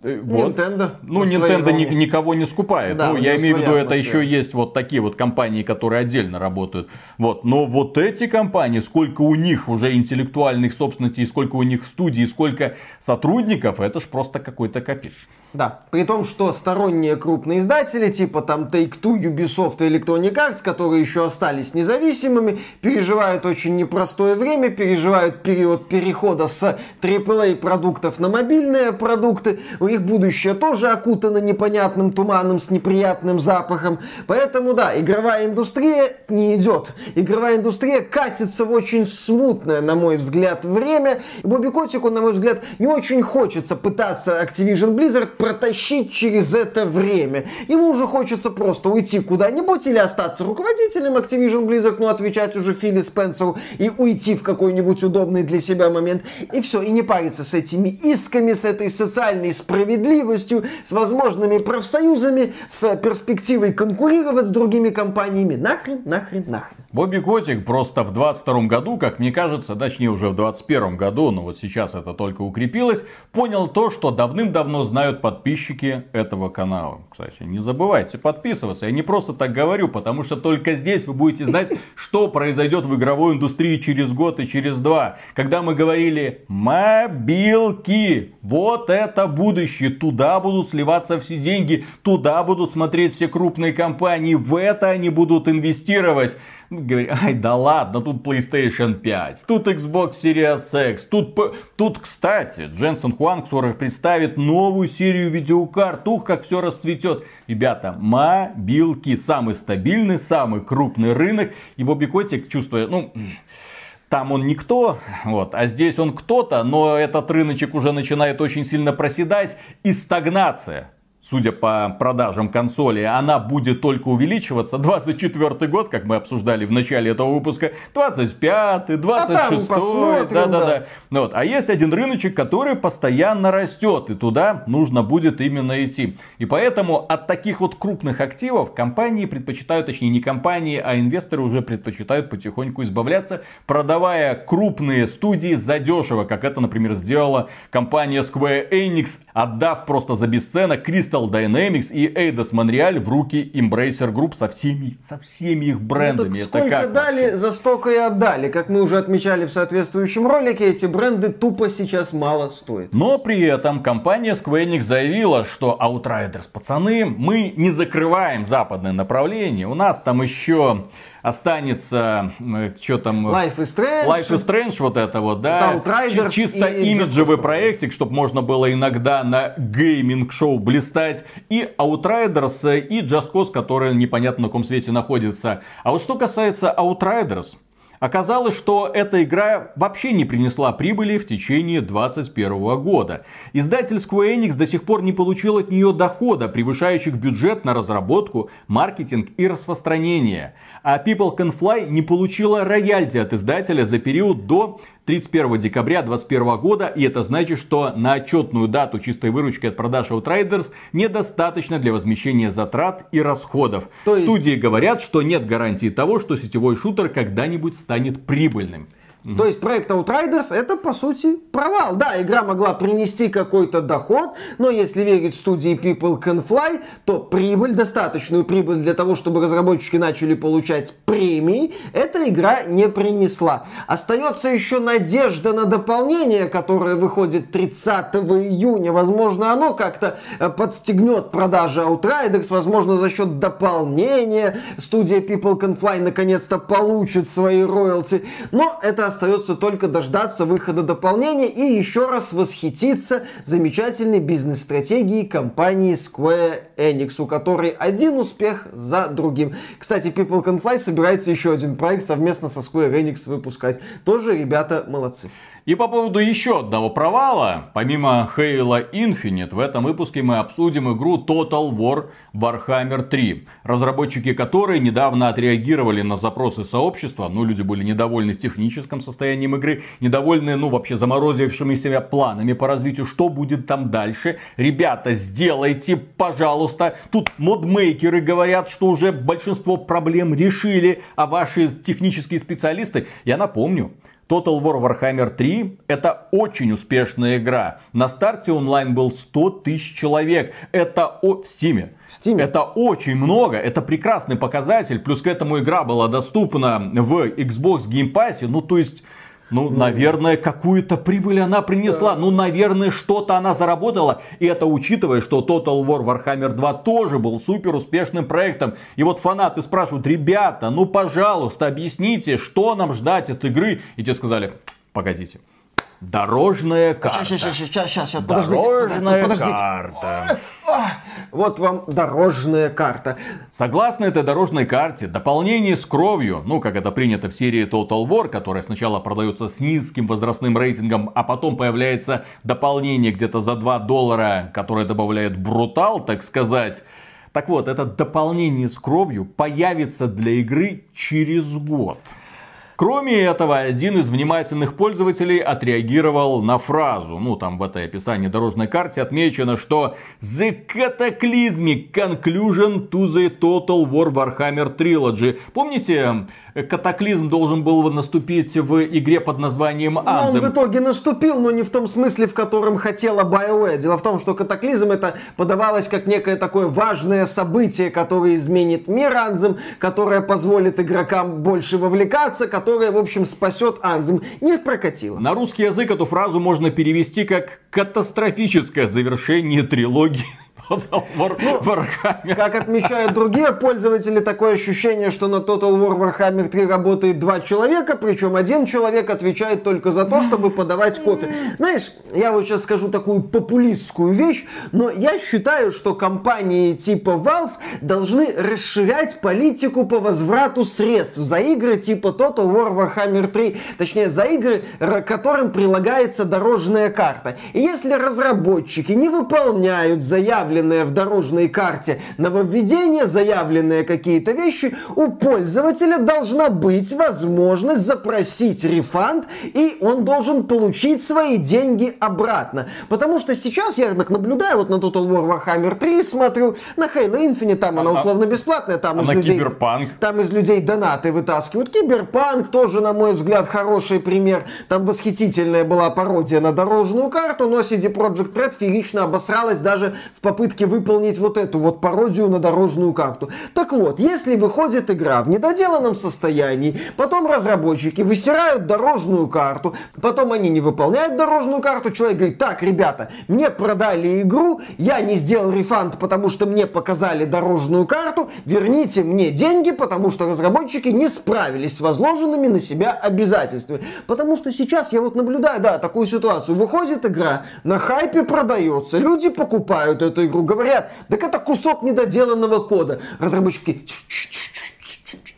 вот. Nintendo.
Ну, Nintendo ни, никого не скупает. Да, ну, я имею в виду, это еще есть вот такие вот компании, которые отдельно работают. Вот. Но вот эти компании, сколько у них уже интеллектуальных собственностей, сколько у них студий, сколько сотрудников, это ж просто какой-то капец.
Да, при том, что сторонние крупные издатели, типа там Take-Two, Ubisoft и Electronic Arts, которые еще остались независимыми, переживают очень непростое время, переживают период перехода с AAA продуктов на мобильные продукты. У их будущее тоже окутано непонятным туманом с неприятным запахом. Поэтому, да, игровая индустрия не идет. Игровая индустрия катится в очень смутное, на мой взгляд, время. И Бобби Котику, на мой взгляд, не очень хочется пытаться Activision Blizzard протащить через это время. Ему уже хочется просто уйти куда-нибудь или остаться руководителем Activision Blizzard, ну, отвечать уже Филли Спенсеру и уйти в какой-нибудь удобный для себя момент. И все, и не париться с этими исками, с этой социальной справедливостью, с возможными профсоюзами, с перспективой конкурировать с другими компаниями. Нахрен, нахрен, нахрен.
Бобби Котик просто в 22 году, как мне кажется, точнее уже в 21 году, но вот сейчас это только укрепилось, понял то, что давным-давно знают подписчики этого канала. Кстати, не забывайте подписываться. Я не просто так говорю, потому что только здесь вы будете знать, что произойдет в игровой индустрии через год и через два. Когда мы говорили мобилки, вот это будущее, туда будут сливаться все деньги, туда будут смотреть все крупные компании, в это они будут инвестировать говорит, ай да ладно, тут PlayStation 5, тут Xbox Series X, тут, тут кстати, Дженсен Хуанг скоро представит новую серию видеокарт, ух, как все расцветет. Ребята, мобилки, самый стабильный, самый крупный рынок, и Бобби Котик, чувствуя, ну, там он никто, вот, а здесь он кто-то, но этот рыночек уже начинает очень сильно проседать. И стагнация судя по продажам консоли, она будет только увеличиваться. 24 год, как мы обсуждали в начале этого выпуска, 25 26 а да, да, да. Вот. А есть один рыночек, который постоянно растет, и туда нужно будет именно идти. И поэтому от таких вот крупных активов компании предпочитают, точнее не компании, а инвесторы уже предпочитают потихоньку избавляться, продавая крупные студии задешево, как это, например, сделала компания Square Enix, отдав просто за бесценок Crystal Crystal Dynamics и Eidos Montreal в руки Embracer Group со всеми, со всеми их брендами. Ну,
Это сколько
как
дали, вообще? за столько и отдали. Как мы уже отмечали в соответствующем ролике, эти бренды тупо сейчас мало стоят.
Но при этом компания Square Enix заявила, что Outriders, пацаны, мы не закрываем западное направление. У нас там еще останется, э, что там...
Life is Strange.
Life is Strange, вот это вот, да.
Outriders
Чисто и имиджевый проектик, чтобы можно было иногда на гейминг-шоу блистать. И Outriders, и Just Cause, который непонятно на каком свете находится. А вот что касается Outriders, Оказалось, что эта игра вообще не принесла прибыли в течение 2021 года. Издатель Square Enix до сих пор не получил от нее дохода, превышающих бюджет на разработку, маркетинг и распространение. А People Can Fly не получила роялти от издателя за период до 31 декабря 2021 года, и это значит, что на отчетную дату чистой выручки от продаж Outriders недостаточно для возмещения затрат и расходов. То есть... Студии говорят, что нет гарантии того, что сетевой шутер когда-нибудь станет прибыльным.
Mm-hmm. То есть проект Outriders это по сути провал. Да, игра могла принести какой-то доход, но если верить студии People Can Fly, то прибыль, достаточную прибыль для того, чтобы разработчики начали получать премии, эта игра не принесла. Остается еще надежда на дополнение, которое выходит 30 июня. Возможно, оно как-то э, подстегнет продажи Outriders, возможно, за счет дополнения студия People Can Fly наконец-то получит свои роялти. Но это остается только дождаться выхода дополнения и еще раз восхититься замечательной бизнес-стратегией компании Square Enix, у которой один успех за другим. Кстати, People Can Fly собирается еще один проект совместно со Square Enix выпускать. Тоже ребята молодцы.
И по поводу еще одного провала, помимо Halo Infinite, в этом выпуске мы обсудим игру Total War Warhammer 3, разработчики которой недавно отреагировали на запросы сообщества, ну люди были недовольны техническим состоянием игры, недовольны, ну вообще заморозившимися планами по развитию, что будет там дальше. Ребята, сделайте, пожалуйста. Тут модмейкеры говорят, что уже большинство проблем решили, а ваши технические специалисты, я напомню, Total War Warhammer 3 это очень успешная игра. На старте онлайн был 100 тысяч человек. Это о... в Steam. В Steam. Это очень много, это прекрасный показатель. Плюс к этому игра была доступна в Xbox Game Pass. Ну, то есть, ну, наверное, какую-то прибыль она принесла. Ну, наверное, что-то она заработала. И это учитывая, что Total War Warhammer 2 тоже был супер успешным проектом. И вот фанаты спрашивают, ребята, ну, пожалуйста, объясните, что нам ждать от игры. И те сказали, погодите. Дорожная карта.
Сейчас, сейчас, сейчас, сейчас,
подождите. Дорожная подождите. карта.
вот вам дорожная карта.
Согласно этой дорожной карте, дополнение с кровью, ну как это принято в серии Total War, которая сначала продается с низким возрастным рейтингом, а потом появляется дополнение где-то за 2 доллара, которое добавляет брутал, так сказать. Так вот, это дополнение с кровью появится для игры через год. Кроме этого, один из внимательных пользователей отреагировал на фразу. Ну, там в этой описании дорожной карте отмечено, что The Cataclysmic Conclusion to the Total War Warhammer Trilogy. Помните, катаклизм должен был наступить в игре под названием Anthem?
Ну, он в итоге наступил, но не в том смысле, в котором хотела BioWare. Дело в том, что катаклизм это подавалось как некое такое важное событие, которое изменит мир Anthem, которое позволит игрокам больше вовлекаться, которая, в общем, спасет Анзем. Не прокатило.
На русский язык эту фразу можно перевести как катастрофическое завершение трилогии
Warhammer. Как отмечают другие пользователи, такое ощущение, что на Total War Warhammer 3 работает два человека, причем один человек отвечает только за то, чтобы подавать кофе. Знаешь, я вот сейчас скажу такую популистскую вещь, но я считаю, что компании типа Valve должны расширять политику по возврату средств за игры типа Total War Warhammer 3, точнее за игры, которым прилагается дорожная карта. И если разработчики не выполняют заявленные заявленное в дорожной карте нововведение, заявленные какие-то вещи, у пользователя должна быть возможность запросить refund, и он должен получить свои деньги обратно. Потому что сейчас я так наблюдаю, вот на Total War Warhammer 3 смотрю, на Halo Infinite, там она а, а условно бесплатная, там
а из людей... Киберпанк?
Там из людей донаты вытаскивают. Киберпанк тоже, на мой взгляд, хороший пример. Там восхитительная была пародия на дорожную карту, но CD Projekt Red феерично обосралась даже в попытке попытке выполнить вот эту вот пародию на дорожную карту. Так вот, если выходит игра в недоделанном состоянии, потом разработчики высирают дорожную карту, потом они не выполняют дорожную карту, человек говорит, так, ребята, мне продали игру, я не сделал рефанд, потому что мне показали дорожную карту, верните мне деньги, потому что разработчики не справились с возложенными на себя обязательствами. Потому что сейчас я вот наблюдаю, да, такую ситуацию. Выходит игра, на хайпе продается, люди покупают эту игру, говорят, так это кусок недоделанного кода. Разработчики,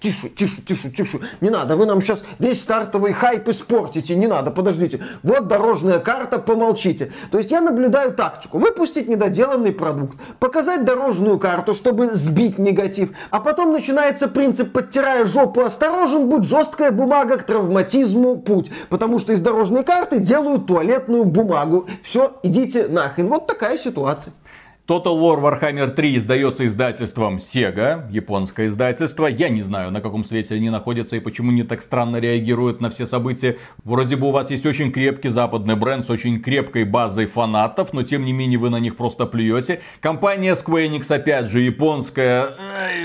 тише, тише, тише, тише, не надо, вы нам сейчас весь стартовый хайп испортите, не надо, подождите. Вот дорожная карта, помолчите. То есть я наблюдаю тактику, выпустить недоделанный продукт, показать дорожную карту, чтобы сбить негатив, а потом начинается принцип «подтирая жопу осторожен, будь жесткая бумага к травматизму путь», потому что из дорожной карты делают туалетную бумагу. Все, идите нахрен. Вот такая ситуация.
Total War Warhammer 3 издается издательством Sega, японское издательство. Я не знаю, на каком свете они находятся и почему не так странно реагируют на все события. Вроде бы у вас есть очень крепкий западный бренд с очень крепкой базой фанатов, но тем не менее вы на них просто плюете. Компания Square Enix, опять же, японская.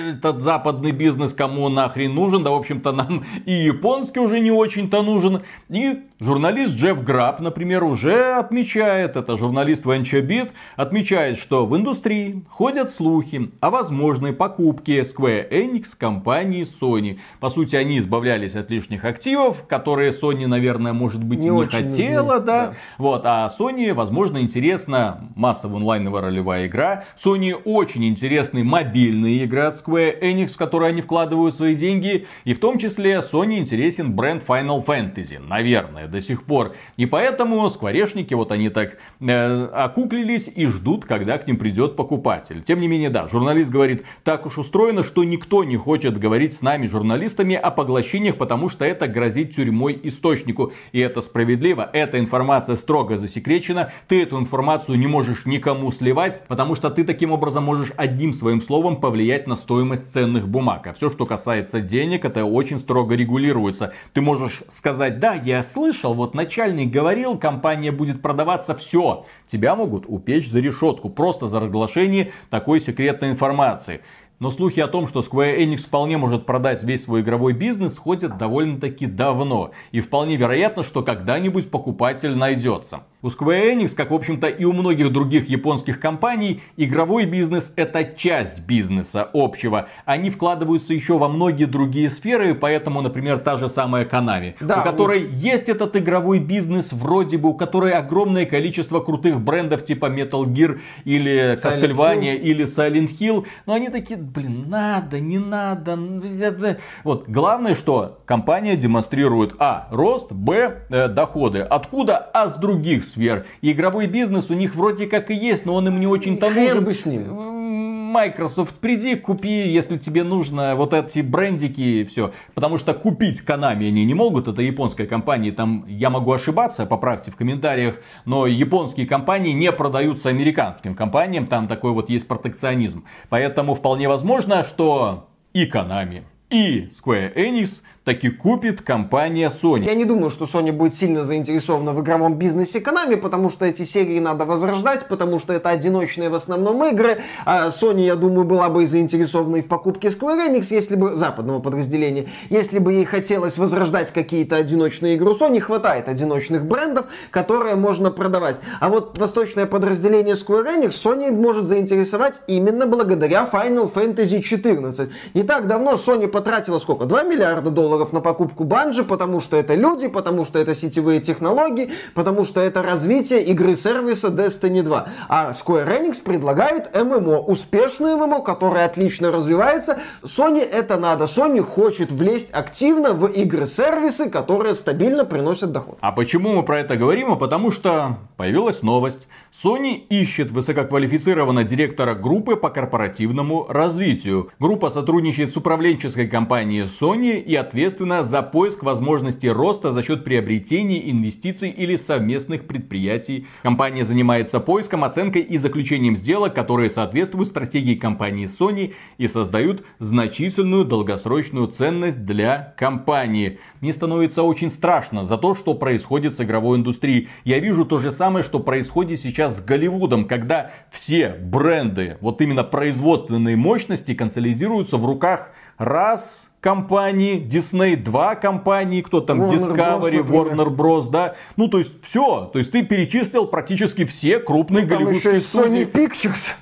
Этот западный бизнес кому нахрен нужен? Да, в общем-то, нам и японский уже не очень-то нужен. И журналист Джефф Граб, например, уже отмечает, это журналист Venture отмечает, что в индустрии ходят слухи о возможной покупке Square Enix компании Sony. По сути, они избавлялись от лишних активов, которые Sony, наверное, может быть, не, не хотела, да? да. Вот, а Sony, возможно, интересна массовая онлайновая ролевая игра. Sony очень интересны мобильные игры от Square Enix, в которые они вкладывают свои деньги. И в том числе Sony интересен бренд Final Fantasy, наверное, до сих пор. И поэтому скворечники, вот они так э, окуклились и ждут, когда к ним придет покупатель. Тем не менее, да, журналист говорит, так уж устроено, что никто не хочет говорить с нами, журналистами, о поглощениях, потому что это грозит тюрьмой источнику. И это справедливо, эта информация строго засекречена, ты эту информацию не можешь никому сливать, потому что ты таким образом можешь одним своим словом повлиять на стоимость ценных бумаг. А все, что касается денег, это очень строго регулируется. Ты можешь сказать, да, я слышал, вот начальник говорил, компания будет продаваться, все, тебя могут упечь за решетку, просто за разглашение такой секретной информации. Но слухи о том, что Square Enix вполне может продать весь свой игровой бизнес, ходят довольно-таки давно. И вполне вероятно, что когда-нибудь покупатель найдется. У Square Enix, как в общем-то и у многих других японских компаний, игровой бизнес это часть бизнеса общего. Они вкладываются еще во многие другие сферы, поэтому, например, та же самая Konami, да, у которой у... есть этот игровой бизнес, вроде бы, у которой огромное количество крутых брендов типа Metal Gear или Castlevania или Silent Hill, но они такие, блин, надо, не надо. Вот, главное, что компания демонстрирует, а, рост, б, э, доходы. Откуда? А с других сфер. И игровой бизнес у них вроде как и есть, но он им не очень-то нужен.
бы с ним.
Microsoft, приди, купи, если тебе нужно вот эти брендики и все. Потому что купить Konami они не могут, это японская компания, там я могу ошибаться, поправьте в комментариях, но японские компании не продаются американским компаниям, там такой вот есть протекционизм. Поэтому вполне возможно, что и Konami, и Square Enix таки купит компания Sony.
Я не думаю, что Sony будет сильно заинтересована в игровом бизнесе Konami, потому что эти серии надо возрождать, потому что это одиночные в основном игры. А Sony, я думаю, была бы заинтересована и в покупке Square Enix, если бы западного подразделения, если бы ей хотелось возрождать какие-то одиночные игры. У Sony хватает одиночных брендов, которые можно продавать. А вот восточное подразделение Square Enix Sony может заинтересовать именно благодаря Final Fantasy 14. Не так давно Sony потратила сколько? 2 миллиарда долларов долларов на покупку банжи, потому что это люди, потому что это сетевые технологии, потому что это развитие игры-сервиса Destiny 2. А Square Enix предлагает ММО, успешную ММО, которая отлично развивается. Sony это надо. Sony хочет влезть активно в игры-сервисы, которые стабильно приносят доход.
А почему мы про это говорим? А потому что появилась новость. Sony ищет высококвалифицированного директора группы по корпоративному развитию. Группа сотрудничает с управленческой компанией Sony и ответственна ответственна за поиск возможностей роста за счет приобретений, инвестиций или совместных предприятий. Компания занимается поиском, оценкой и заключением сделок, которые соответствуют стратегии компании Sony и создают значительную долгосрочную ценность для компании. Мне становится очень страшно за то, что происходит с игровой индустрией. Я вижу то же самое, что происходит сейчас с Голливудом, когда все бренды, вот именно производственные мощности консолидируются в руках раз компании, Disney 2 компании, кто там, Warner Discovery, Bros, Warner Bros, да. Ну, то есть, все. То есть, ты перечислил практически все крупные ну, голливудские
студии. Sony Pictures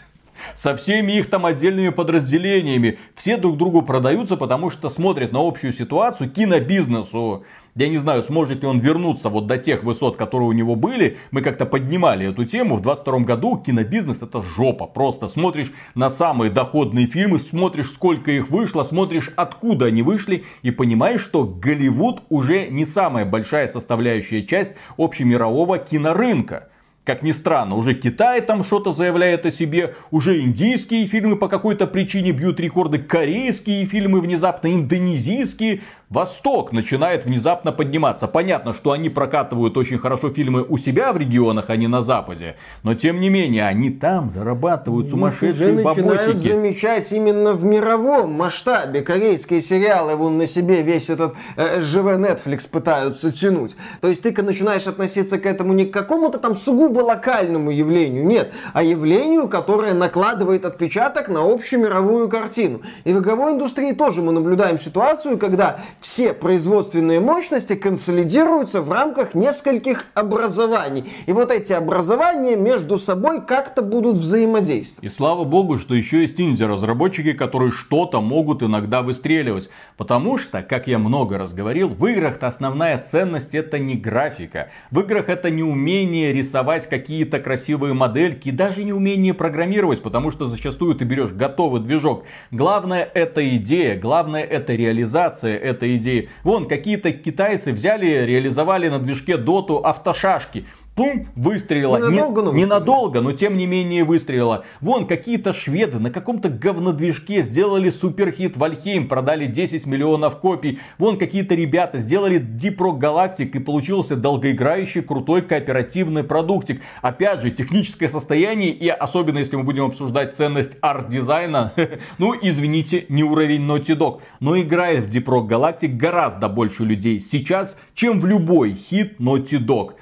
со всеми их там отдельными подразделениями. Все друг другу продаются, потому что смотрят на общую ситуацию кинобизнесу. Я не знаю, сможет ли он вернуться вот до тех высот, которые у него были. Мы как-то поднимали эту тему. В 22 году кинобизнес это жопа. Просто смотришь на самые доходные фильмы, смотришь сколько их вышло, смотришь откуда они вышли и понимаешь, что Голливуд уже не самая большая составляющая часть общемирового кинорынка. Как ни странно, уже Китай там что-то заявляет о себе, уже индийские фильмы по какой-то причине бьют рекорды, корейские фильмы внезапно, индонезийские. Восток начинает внезапно подниматься. Понятно, что они прокатывают очень хорошо фильмы у себя в регионах, а не на Западе. Но тем не менее, они там зарабатывают сумасшедшие
уже
бабосики.
замечать именно в мировом масштабе. Корейские сериалы вон на себе весь этот э, живой Netflix пытаются тянуть. То есть ты начинаешь относиться к этому не к какому-то там сугубо локальному явлению, нет, а явлению, которое накладывает отпечаток на общую мировую картину. И в игровой индустрии тоже мы наблюдаем ситуацию, когда все производственные мощности консолидируются в рамках нескольких образований. И вот эти образования между собой как-то будут взаимодействовать.
И слава богу, что еще есть инди-разработчики, которые что-то могут иногда выстреливать. Потому что, как я много раз говорил, в играх-то основная ценность это не графика. В играх это не умение рисовать какие-то красивые модельки, даже не умение программировать, потому что зачастую ты берешь готовый движок. Главное это идея, главное это реализация этой идеи. Вон, какие-то китайцы взяли, реализовали на движке доту автошашки пум, выстрелила. Ненадолго, не, но ненадолго, но тем не менее выстрелила. Вон, какие-то шведы на каком-то говнодвижке сделали суперхит Valheim, продали 10 миллионов копий. Вон, какие-то ребята сделали Deep Rock Galactic и получился долгоиграющий крутой кооперативный продуктик. Опять же, техническое состояние и особенно если мы будем обсуждать ценность арт-дизайна, ну, извините, не уровень Naughty Dog. Но играет в Deep Rock Galactic гораздо больше людей сейчас, чем в любой хит Naughty Dog.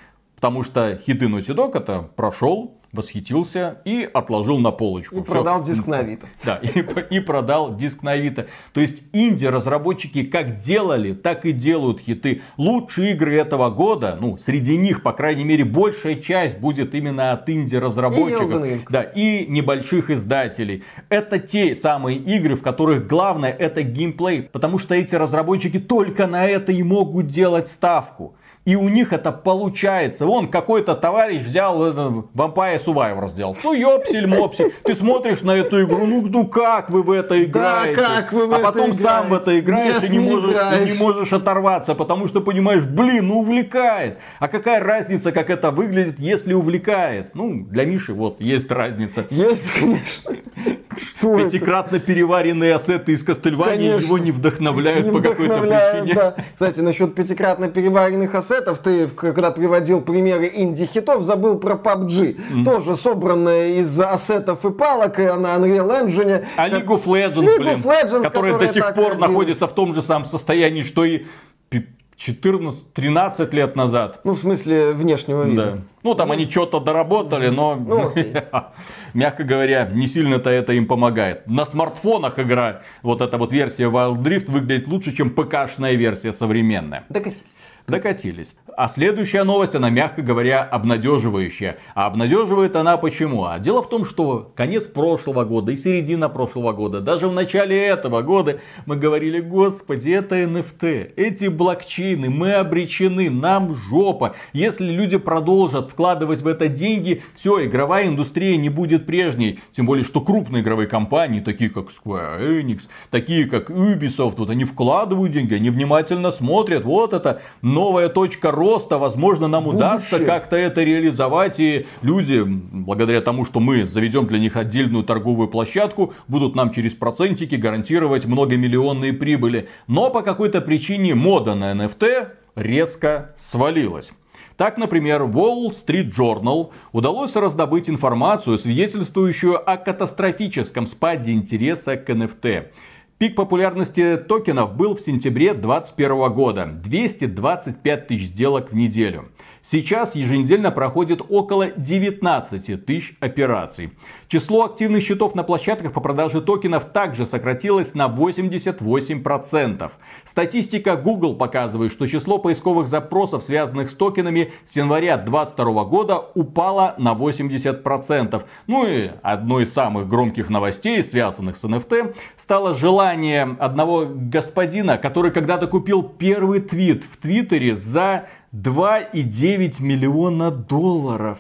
Потому что хиты Naughty Dog это прошел, восхитился и отложил на полочку.
И Всё. продал диск на Авито.
Да, и, и продал диск на Авито. То есть инди-разработчики как делали, так и делают хиты. Лучшие игры этого года, ну, среди них, по крайней мере, большая часть будет именно от инди-разработчиков. И да, и небольших издателей. Это те самые игры, в которых главное это геймплей. Потому что эти разработчики только на это и могут делать ставку. И у них это получается. Вон какой-то товарищ взял э, Vampire Survivor сделал. Ну ёпсель мопсель. Ты смотришь на эту игру, ну, ну как вы в это играете?
Да, как вы в
а
это
потом
играете?
сам в это играешь
Нет,
и не,
не
можешь,
играешь.
и не можешь оторваться, потому что понимаешь, блин, ну увлекает. А какая разница, как это выглядит, если увлекает? Ну, для Миши вот есть разница.
Есть, конечно. Что это?
Пятикратно переваренные ассеты из Кастельвании его не вдохновляют
Не
по какой-то причине.
да. Кстати, насчет пятикратно переваренных ассетов, ты, когда приводил примеры инди-хитов, забыл про PUBG. Тоже собранная из ассетов и палок, и на Unreal Engine.
А League of Legends,
League
блин,
of Legends,
которая до
которая
сих пор
родилась.
находится в том же самом состоянии, что и пи- 14-13 лет назад.
Ну, в смысле, внешнего
Да.
вида.
Ну, там они что-то доработали, но,
Ну,
мягко говоря, не сильно-то это им помогает. На смартфонах игра, вот эта вот версия Wild Drift выглядит лучше, чем ПК-шная версия современная.
Докатись.
Докатились. А следующая новость, она, мягко говоря, обнадеживающая. А обнадеживает она почему? А дело в том, что конец прошлого года и середина прошлого года, даже в начале этого года мы говорили, господи, это NFT, эти блокчейны, мы обречены, нам жопа. Если люди продолжат вкладывать в это деньги, все, игровая индустрия не будет прежней. Тем более, что крупные игровые компании, такие как Square Enix, такие как Ubisoft, вот они вкладывают деньги, они внимательно смотрят, вот это новая точка роста, возможно, нам удастся
Будущее.
как-то это реализовать, и люди, благодаря тому, что мы заведем для них отдельную торговую площадку, будут нам через процентики гарантировать многомиллионные прибыли. Но по какой-то причине мода на NFT резко свалилась. Так, например, Wall Street Journal удалось раздобыть информацию, свидетельствующую о катастрофическом спаде интереса к NFT. Пик популярности токенов был в сентябре 2021 года. 225 тысяч сделок в неделю. Сейчас еженедельно проходит около 19 тысяч операций. Число активных счетов на площадках по продаже токенов также сократилось на 88%. Статистика Google показывает, что число поисковых запросов, связанных с токенами, с января 2022 года упало на 80%. Ну и одной из самых громких новостей, связанных с NFT, стало желание одного господина, который когда-то купил первый твит в Твиттере за 2,9 миллиона долларов.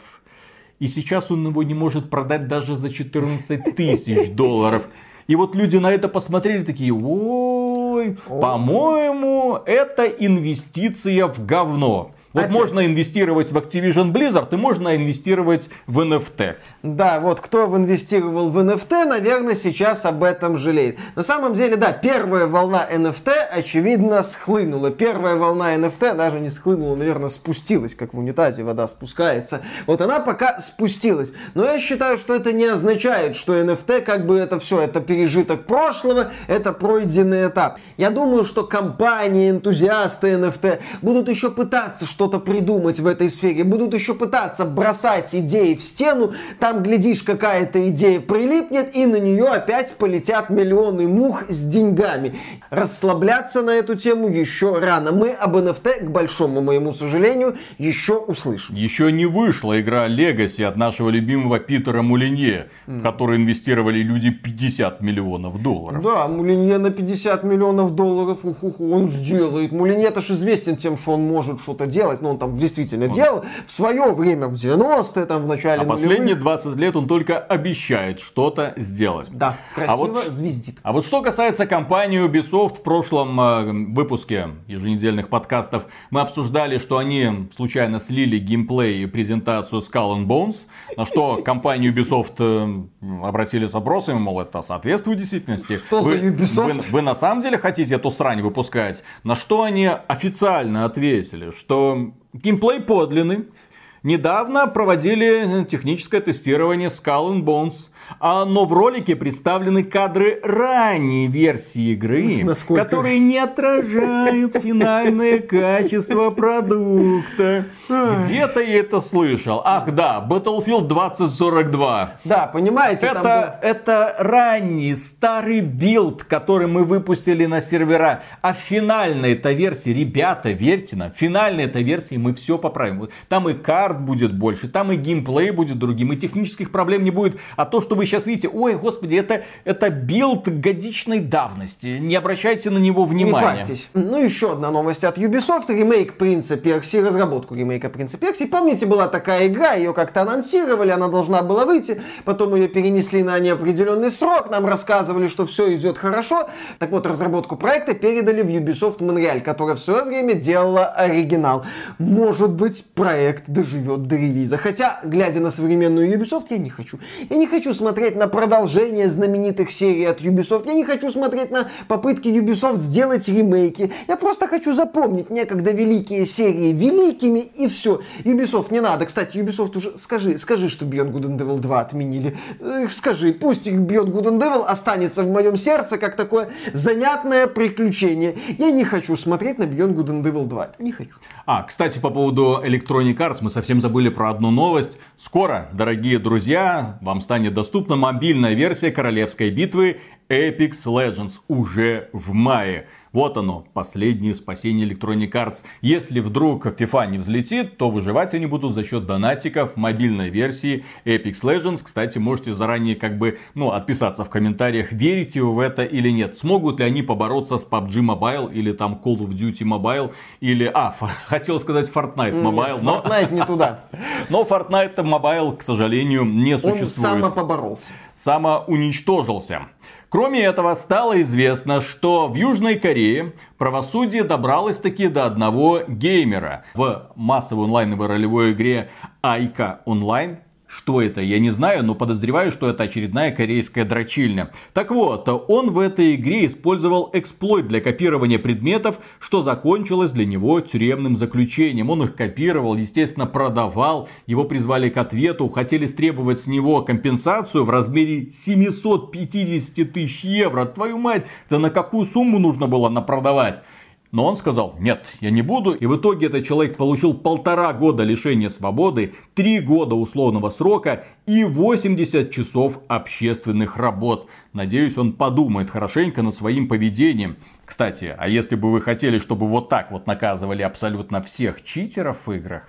И сейчас он его не может продать даже за 14 тысяч долларов. И вот люди на это посмотрели такие, ой, по-моему, это инвестиция в говно. Вот
Опять.
можно инвестировать в Activision Blizzard и можно инвестировать в NFT.
Да, вот кто инвестировал в NFT, наверное, сейчас об этом жалеет. На самом деле, да, первая волна NFT, очевидно, схлынула. Первая волна NFT даже не схлынула, наверное, спустилась, как в унитазе вода спускается. Вот она пока спустилась. Но я считаю, что это не означает, что NFT как бы это все, это пережиток прошлого, это пройденный этап. Я думаю, что компании, энтузиасты NFT будут еще пытаться что-то придумать в этой сфере, будут еще пытаться бросать идеи в стену, там, глядишь, какая-то идея прилипнет, и на нее опять полетят миллионы мух с деньгами. Расслабляться на эту тему еще рано. Мы об NFT, к большому моему сожалению, еще услышим.
Еще не вышла игра Legacy от нашего любимого Питера Мулинье, в которой инвестировали люди 50 миллионов долларов.
Да, Мулинье на 50 миллионов долларов, уху, он сделает. Мулинье-то ж известен тем, что он может что-то делать, но он там действительно делал в свое время, в 90-е, там, в начале
А последние
нулевых.
20 лет он только обещает что-то сделать.
Да, красиво
А вот
звездит.
А вот что касается компании Ubisoft, в прошлом э, выпуске еженедельных подкастов мы обсуждали, что они случайно слили геймплей и презентацию Skull and Bones, на что компания Ubisoft э, обратили с вопросами, мол, это соответствует действительности.
Что за
вы,
Ubisoft?
Вы, вы на самом деле хотите эту срань выпускать? На что они официально ответили, что геймплей подлинный, Недавно проводили техническое тестирование Skull and Bones, но в ролике представлены кадры ранней версии игры,
Насколько?
которые не отражают финальное качество продукта. Где-то я это слышал. Ах да, Battlefield 2042.
Да, понимаете, там
Это, это ранний, старый build, который мы выпустили на сервера. А финальная эта версия, ребята, верьте нам, финальная эта версия мы все поправим. Там и карт будет больше, там и геймплей будет другим, и технических проблем не будет. А то, что вы сейчас видите, ой, господи, это, это build годичной давности. Не обращайте на него
Не
внимания.
парьтесь. Ну, еще одна новость от Ubisoft. Ремейк Принца Персии, разработку ремейка Принца Персии. Помните, была такая игра, ее как-то анонсировали, она должна была выйти, потом ее перенесли на неопределенный срок, нам рассказывали, что все идет хорошо. Так вот, разработку проекта передали в Ubisoft Montreal, которая в свое время делала оригинал. Может быть, проект доживет до релиза. Хотя, глядя на современную Ubisoft, я не хочу. Я не хочу смотреть на продолжение знаменитых серий от Ubisoft. Я не хочу смотреть на попытки Ubisoft сделать ремейки. Я просто хочу запомнить некогда великие серии великими и все. Ubisoft не надо. Кстати, Ubisoft уже скажи, скажи, что Beyond Good and Evil 2 отменили. Скажи, пусть Beyond Good and Evil останется в моем сердце как такое занятное приключение. Я не хочу смотреть на Beyond Good and Evil 2. Не хочу.
А, кстати, по поводу Electronic Arts мы совсем забыли про одну новость. Скоро, дорогие друзья, вам станет доступна мобильная версия королевской битвы Apex Legends уже в мае. Вот оно, последнее спасение Electronic Arts. Если вдруг FIFA не взлетит, то выживать они будут за счет донатиков мобильной версии Apex Legends. Кстати, можете заранее как бы, ну, отписаться в комментариях, верите вы в это или нет. Смогут ли они побороться с PUBG Mobile или там Call of Duty Mobile или, а, хотел сказать Fortnite Mobile, но,
Fortnite не туда.
но Fortnite Mobile, к сожалению, не
Он
существует
самопоборолся.
самоуничтожился. Кроме этого, стало известно, что в Южной Корее правосудие добралось таки до одного геймера в массовой онлайновой ролевой игре Айка Онлайн. Что это, я не знаю, но подозреваю, что это очередная корейская дрочильня. Так вот, он в этой игре использовал эксплойт для копирования предметов, что закончилось для него тюремным заключением. Он их копировал, естественно, продавал, его призвали к ответу, хотели стребовать с него компенсацию в размере 750 тысяч евро. Твою мать, да на какую сумму нужно было напродавать? Но он сказал, нет, я не буду. И в итоге этот человек получил полтора года лишения свободы, три года условного срока и 80 часов общественных работ. Надеюсь, он подумает хорошенько над своим поведением. Кстати, а если бы вы хотели, чтобы вот так вот наказывали абсолютно всех читеров в играх,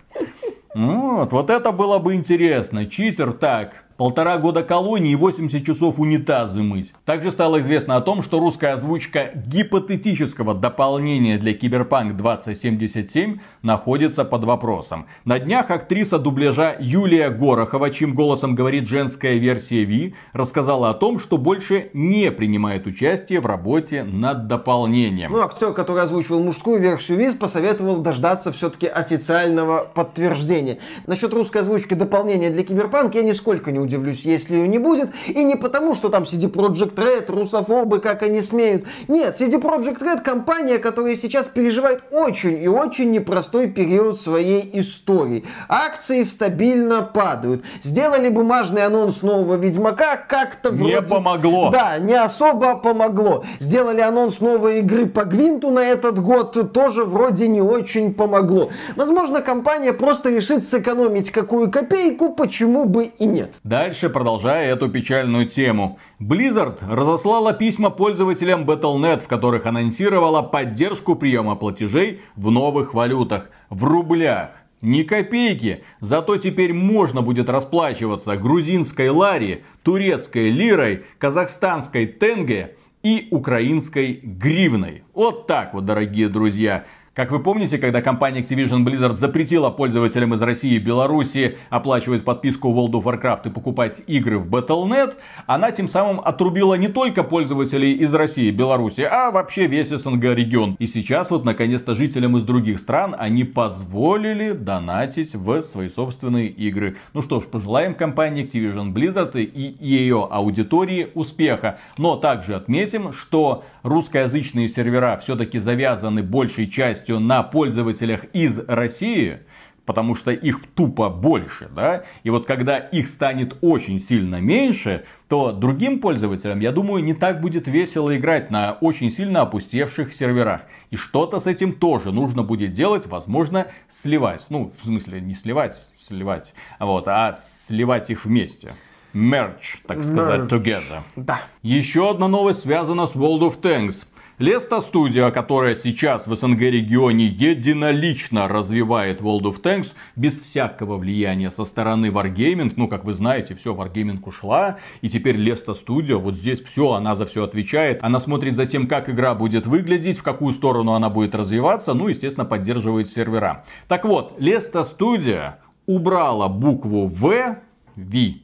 вот, вот это было бы интересно. Читер так, полтора года колонии и 80 часов унитазы мыть. Также стало известно о том, что русская озвучка гипотетического дополнения для Киберпанк 2077 находится под вопросом. На днях актриса дубляжа Юлия Горохова, чьим голосом говорит женская версия Ви, рассказала о том, что больше не принимает участие в работе над дополнением.
Ну, актер, который озвучивал мужскую версию Виз, посоветовал дождаться все-таки официального подтверждения. Насчет русской озвучки дополнения для Киберпанк я нисколько не удивлюсь, если ее не будет. И не потому, что там CD Projekt Red, русофобы, как они смеют. Нет, CD Projekt Red компания, которая сейчас переживает очень и очень непростой период своей истории. Акции стабильно падают. Сделали бумажный анонс нового Ведьмака, как-то
Не
вроде...
помогло.
Да, не особо помогло. Сделали анонс новой игры по Гвинту на этот год, тоже вроде не очень помогло. Возможно, компания просто решит сэкономить какую копейку, почему бы и нет.
Дальше, продолжая эту печальную тему. Blizzard разослала письма пользователям Battle.net, в которых анонсировала поддержку приема платежей в новых валютах, в рублях. Ни копейки, зато теперь можно будет расплачиваться грузинской лари, турецкой лирой, казахстанской тенге и украинской гривной. Вот так вот, дорогие друзья. Как вы помните, когда компания Activision Blizzard запретила пользователям из России и Беларуси оплачивать подписку World of Warcraft и покупать игры в Battle.net, она тем самым отрубила не только пользователей из России и Беларуси, а вообще весь СНГ регион. И сейчас вот наконец-то жителям из других стран они позволили донатить в свои собственные игры. Ну что ж, пожелаем компании Activision Blizzard и ее аудитории успеха. Но также отметим, что русскоязычные сервера все-таки завязаны большей частью на пользователях из России, потому что их тупо больше, да, и вот когда их станет очень сильно меньше, то другим пользователям, я думаю, не так будет весело играть на очень сильно опустевших серверах. И что-то с этим тоже нужно будет делать, возможно, сливать. Ну, в смысле, не сливать, сливать, вот, а сливать их вместе. Merge, так сказать,
Merge.
together.
Да.
Еще одна новость связана с World of Tanks. Леста студия, которая сейчас в СНГ регионе единолично развивает World of Tanks без всякого влияния со стороны Wargaming. Ну, как вы знаете, все, Wargaming ушла. И теперь Леста студия, вот здесь все, она за все отвечает. Она смотрит за тем, как игра будет выглядеть, в какую сторону она будет развиваться. Ну, естественно, поддерживает сервера. Так вот, Леста студия убрала букву В, V,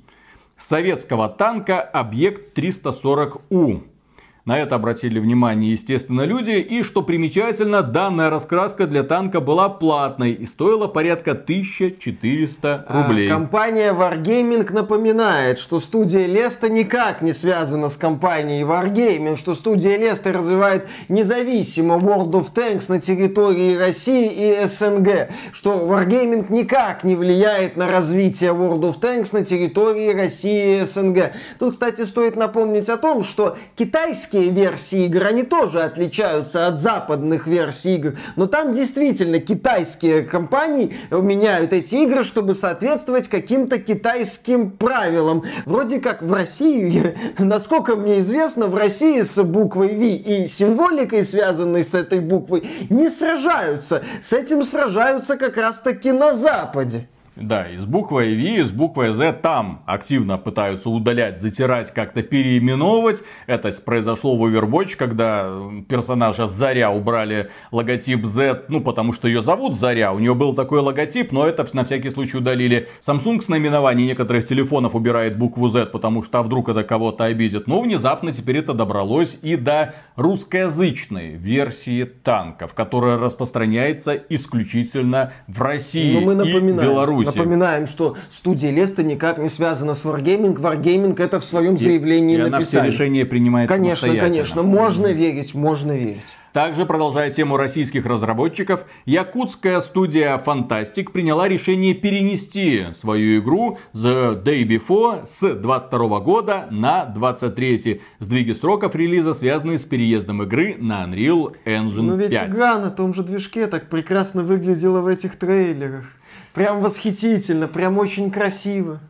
советского танка объект 340У. На это обратили внимание, естественно, люди. И, что примечательно, данная раскраска для танка была платной и стоила порядка 1400 рублей.
А, компания Wargaming напоминает, что студия Леста никак не связана с компанией Wargaming, что студия Леста развивает независимо World of Tanks на территории России и СНГ, что Wargaming никак не влияет на развитие World of Tanks на территории России и СНГ. Тут, кстати, стоит напомнить о том, что китайские версии игр, они тоже отличаются от западных версий игр, но там действительно китайские компании меняют эти игры, чтобы соответствовать каким-то китайским правилам. Вроде как в России, насколько мне известно, в России с буквой V и символикой, связанной с этой буквой, не сражаются. С этим сражаются как раз таки на Западе.
Да, и с буквой V, и с буквой Z там активно пытаются удалять, затирать, как-то переименовывать. Это произошло в Overwatch, когда персонажа Заря убрали логотип Z, ну потому что ее зовут Заря, у нее был такой логотип, но это на всякий случай удалили. Samsung с наименований некоторых телефонов убирает букву Z, потому что а вдруг это кого-то обидит. Но внезапно теперь это добралось и до русскоязычной версии танков, которая распространяется исключительно в России
мы
и Беларуси.
Напоминаем, что студия Леста никак не связана с Wargaming. Wargaming это в своем заявлении
и она все
написали.
решения принимает
Конечно, конечно, можно верить, можно верить.
Также, продолжая тему российских разработчиков, якутская студия Fantastic приняла решение перенести свою игру The Day Before с 22 года на 23. Сдвиги сроков релиза связаны с переездом игры на Unreal Engine
Но ведь
5.
игра на том же движке так прекрасно выглядела в этих трейлерах. Прям восхитительно, прям очень красиво.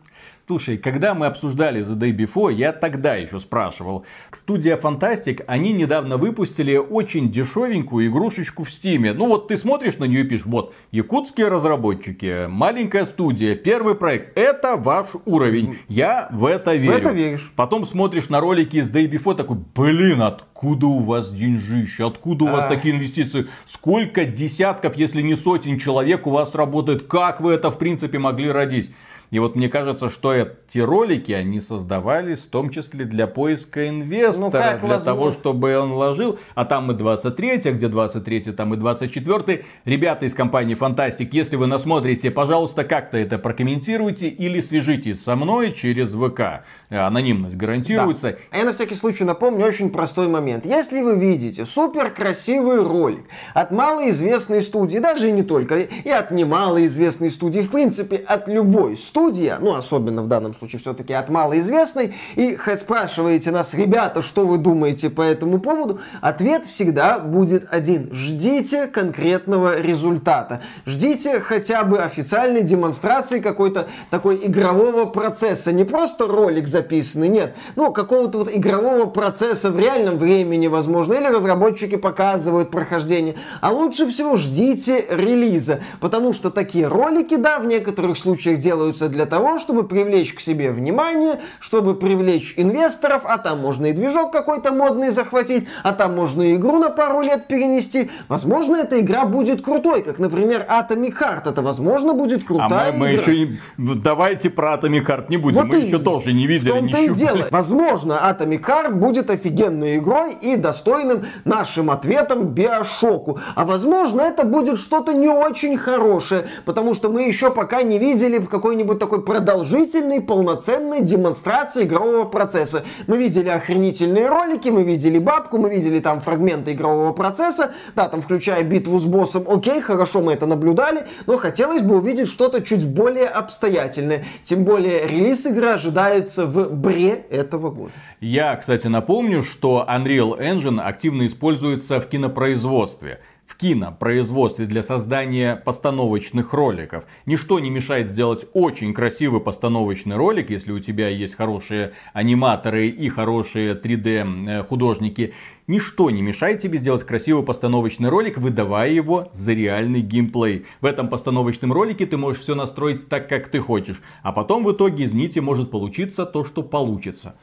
Слушай, когда мы обсуждали The Day Before, я тогда еще спрашивал. Студия Fantastic, они недавно выпустили очень дешевенькую игрушечку в Стиме. Ну вот ты смотришь на нее и пишешь, вот, якутские разработчики, маленькая студия, первый проект, это ваш уровень. Я в это верю.
это веришь.
Потом смотришь на ролики из Day Before, такой, блин, откуда у вас деньжище, откуда у вас
Ах.
такие инвестиции, сколько десятков, если не сотен человек у вас работает, как вы это в принципе могли родить? И вот мне кажется, что эти ролики, они создавались в том числе для поиска инвестора,
Ну,
для
возможно?
того, чтобы он вложил. А там и 23 а где 23 там и 24 Ребята из компании Fantastic, если вы насмотрите, пожалуйста, как-то это прокомментируйте или свяжитесь со мной через ВК. Э, Анонимность гарантируется.
Да. А я на всякий случай напомню очень простой момент. Если вы видите супер красивый ролик от малоизвестной студии, даже и не только, и от немалоизвестной студии, в принципе, от любой студии, ну, особенно в данном случае все-таки от малоизвестной, и спрашиваете нас, ребята, что вы думаете по этому поводу, ответ всегда будет один. Ждите конкретного результата. Ждите хотя бы официальной демонстрации какой-то такой игрового процесса. Не просто ролик записанный, нет. Ну, какого-то вот игрового процесса в реальном времени, возможно. Или разработчики показывают прохождение. А лучше всего ждите релиза. Потому что такие ролики, да, в некоторых случаях делаются для того, чтобы привлечь к себе внимание, чтобы привлечь инвесторов, а там можно и движок какой-то модный захватить, а там можно и игру на пару лет перенести. Возможно, эта игра будет крутой, как, например, Atomic Heart. Это, возможно, будет
А
крутая
мы, мы
игра.
еще не... Давайте про Atomic Heart не будем.
Вот
мы
и
еще тоже не видели
В том-то и
ничего.
дело. Возможно, Atomic Heart будет офигенной игрой и достойным нашим ответом Биошоку. А возможно, это будет что-то не очень хорошее, потому что мы еще пока не видели какой-нибудь вот такой продолжительной, полноценной демонстрации игрового процесса. Мы видели охренительные ролики, мы видели бабку, мы видели там фрагменты игрового процесса, да, там включая битву с боссом, окей, хорошо, мы это наблюдали, но хотелось бы увидеть что-то чуть более обстоятельное. Тем более релиз игры ожидается в бре этого года.
Я, кстати, напомню, что Unreal Engine активно используется в кинопроизводстве в кинопроизводстве для создания постановочных роликов. Ничто не мешает сделать очень красивый постановочный ролик, если у тебя есть хорошие аниматоры и хорошие 3D э, художники. Ничто не мешает тебе сделать красивый постановочный ролик, выдавая его за реальный геймплей. В этом постановочном ролике ты можешь все настроить так, как ты хочешь. А потом в итоге, извините, может получиться то, что получится.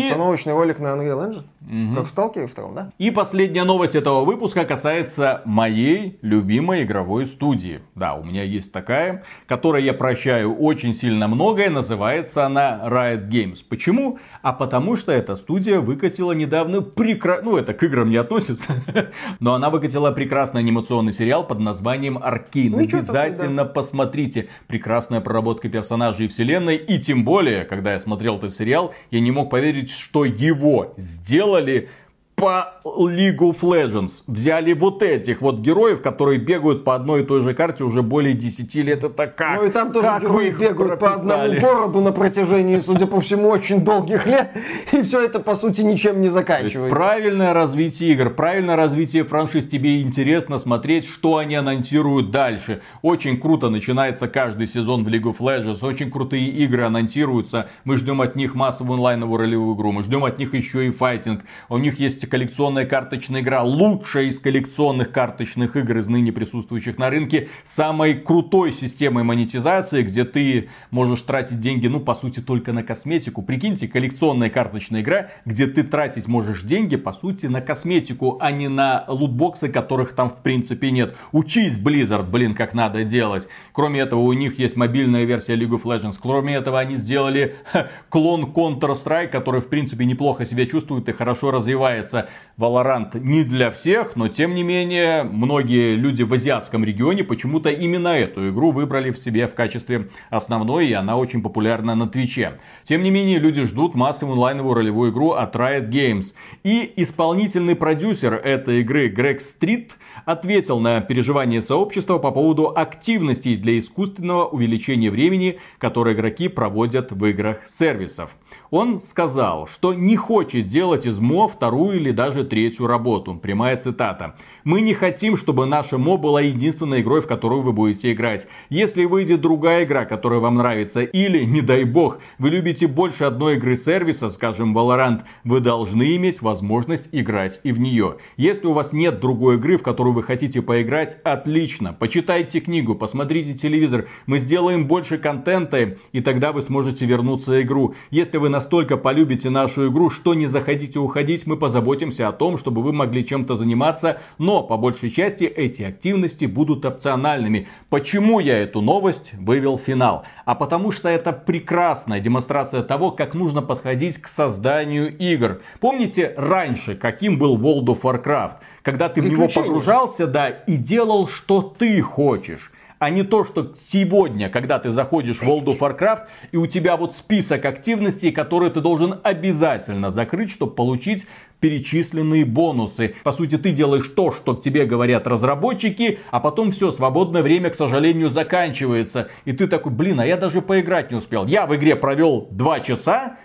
Постановочный и... ролик на Unreal Engine? Угу. Как в Сталкере втором, да?
И последняя новость этого выпуска касается моей любимой игровой студии. Да, у меня есть такая, которой я прощаю очень сильно многое. Называется она Riot Games. Почему? А потому что эта студия выкатила недавно прекрасный... Ну, это к играм не относится. Но она выкатила прекрасный анимационный сериал под названием Аркейн. Ну, Обязательно да. посмотрите. Прекрасная проработка персонажей и вселенной. И тем более, когда я смотрел этот сериал, я не мог поверить, что его сделали по League of Legends. Взяли вот этих вот героев, которые бегают по одной и той же карте уже более 10 лет. Это как?
Ну и там тоже как герои бегают прописали? по одному городу на протяжении, судя по всему, очень долгих лет. И все это, по сути, ничем не заканчивается.
правильное развитие игр, правильное развитие франшиз. Тебе интересно смотреть, что они анонсируют дальше. Очень круто начинается каждый сезон в League of Legends. Очень крутые игры анонсируются. Мы ждем от них массовую онлайновую ролевую игру. Мы ждем от них еще и файтинг. У них есть коллекционная карточная игра, лучшая из коллекционных карточных игр из ныне присутствующих на рынке, самой крутой системой монетизации, где ты можешь тратить деньги, ну, по сути, только на косметику. Прикиньте, коллекционная карточная игра, где ты тратить можешь деньги, по сути, на косметику, а не на лутбоксы, которых там, в принципе, нет. Учись, Blizzard, блин, как надо делать. Кроме этого, у них есть мобильная версия League of Legends. Кроме этого, они сделали ха, клон Counter-Strike, который, в принципе, неплохо себя чувствует и хорошо развивается является Valorant не для всех, но тем не менее многие люди в азиатском регионе почему-то именно эту игру выбрали в себе в качестве основной, и она очень популярна на Твиче. Тем не менее, люди ждут массовую онлайновую ролевую игру от Riot Games. И исполнительный продюсер этой игры Грег Стрит ответил на переживания сообщества по поводу активностей для искусственного увеличения времени, которые игроки проводят в играх сервисов. Он сказал, что не хочет делать из МО вторую или даже третью работу. Прямая цитата. Мы не хотим, чтобы наша МО была единственной игрой, в которую вы будете играть. Если выйдет другая игра, которая вам нравится, или, не дай бог, вы любите больше одной игры сервиса, скажем, Valorant, вы должны иметь возможность играть и в нее. Если у вас нет другой игры, в которую вы хотите поиграть, отлично. Почитайте книгу, посмотрите телевизор. Мы сделаем больше контента, и тогда вы сможете вернуться в игру. Если вы настолько полюбите нашу игру, что не захотите уходить, мы позаботимся о том, чтобы вы могли чем-то заниматься, но по большей части эти активности будут опциональными. Почему я эту новость вывел в финал? А потому что это прекрасная демонстрация того, как нужно подходить к созданию игр. Помните раньше, каким был World of Warcraft? Когда ты в него погружался, да, и делал, что ты хочешь а не то, что сегодня, когда ты заходишь в World of Warcraft, и у тебя вот список активностей, которые ты должен обязательно закрыть, чтобы получить перечисленные бонусы. По сути, ты делаешь то, что тебе говорят разработчики, а потом все, свободное время, к сожалению, заканчивается. И ты такой, блин, а я даже поиграть не успел. Я в игре провел 2 часа,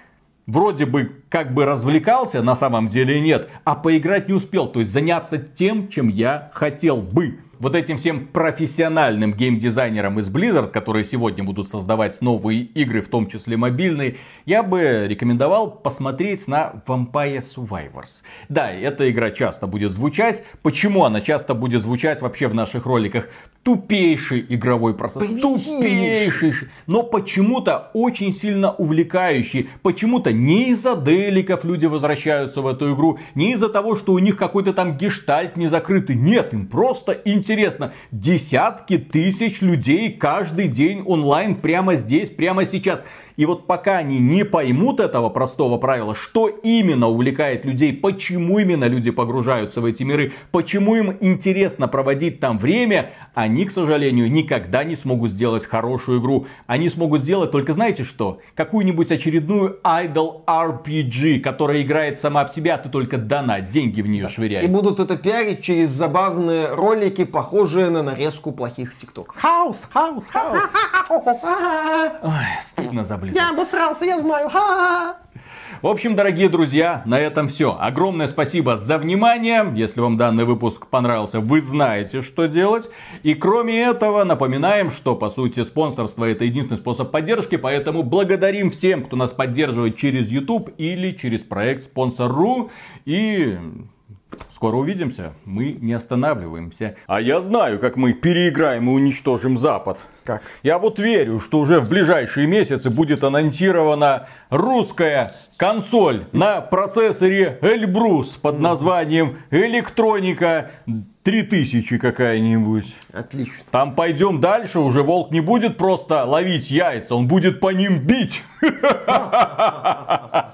вроде бы как бы развлекался, на самом деле нет, а поиграть не успел, то есть заняться тем, чем я хотел бы вот этим всем профессиональным геймдизайнерам из Blizzard, которые сегодня будут создавать новые игры, в том числе мобильные, я бы рекомендовал посмотреть на Vampire Survivors. Да, эта игра часто будет звучать. Почему она часто будет звучать вообще в наших роликах? Тупейший игровой процесс. Тупейший. Но почему-то очень сильно увлекающий. Почему-то не из-за деликов люди возвращаются в эту игру, не из-за того, что у них какой-то там гештальт не закрытый. Нет, им просто интересно интересно, десятки тысяч людей каждый день онлайн прямо здесь, прямо сейчас. И вот пока они не поймут этого простого правила, что именно увлекает людей, почему именно люди погружаются в эти миры, почему им интересно проводить там время, они, к сожалению, никогда не смогут сделать хорошую игру. Они смогут сделать только, знаете что, какую-нибудь очередную Idol RPG, которая играет сама в себя, а ты только донат, деньги в нее швыряй.
И будут это пиарить через забавные ролики, похожие на нарезку плохих тиктоков.
Хаус, хаус, хаус. Ой, стыдно за Blizzard.
Я обосрался, я знаю. Ха-ха-ха.
В общем, дорогие друзья, на этом все. Огромное спасибо за внимание. Если вам данный выпуск понравился, вы знаете, что делать. И кроме этого, напоминаем, что по сути спонсорство это единственный способ поддержки, поэтому благодарим всем, кто нас поддерживает через YouTube или через проект Sponsr.ru. И Скоро увидимся. Мы не останавливаемся. А я знаю, как мы переиграем и уничтожим Запад.
Как?
Я вот верю, что уже в ближайшие месяцы будет анонсирована русская консоль на процессоре Эльбрус под названием Электроника 3000 какая-нибудь.
Отлично.
Там пойдем дальше, уже волк не будет просто ловить яйца, он будет по ним бить.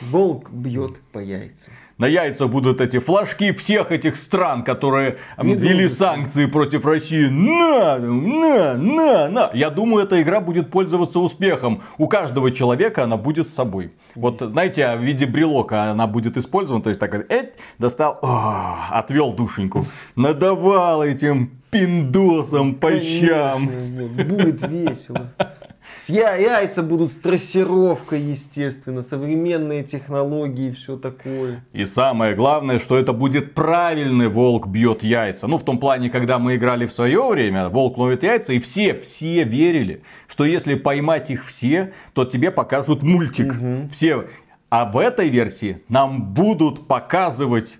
Волк бьет по яйцам.
На яйца будут эти флажки всех этих стран, которые ввели санкции против России. На, на, на, на. Я думаю, эта игра будет пользоваться успехом. У каждого человека она будет с собой. Вот, знаете, а в виде брелока она будет использована. То есть, так, эть, достал, о, отвел душеньку. Надавал этим пиндосом по щам.
Вот, Будет весело. Яйца будут с трассировкой, естественно, современные технологии и все такое.
И самое главное, что это будет правильный волк бьет яйца. Ну, в том плане, когда мы играли в свое время, волк ловит яйца, и все, все верили, что если поймать их все, то тебе покажут мультик. Все. А в этой версии нам будут показывать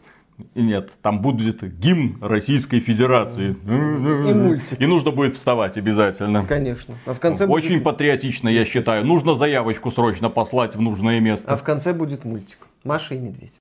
нет, там будет гимн Российской Федерации.
И мультик.
И нужно будет вставать обязательно.
Конечно. А в конце
Очень
будет...
патриотично, я считаю. Нужно заявочку срочно послать в нужное место.
А в конце будет мультик. Маша и медведь.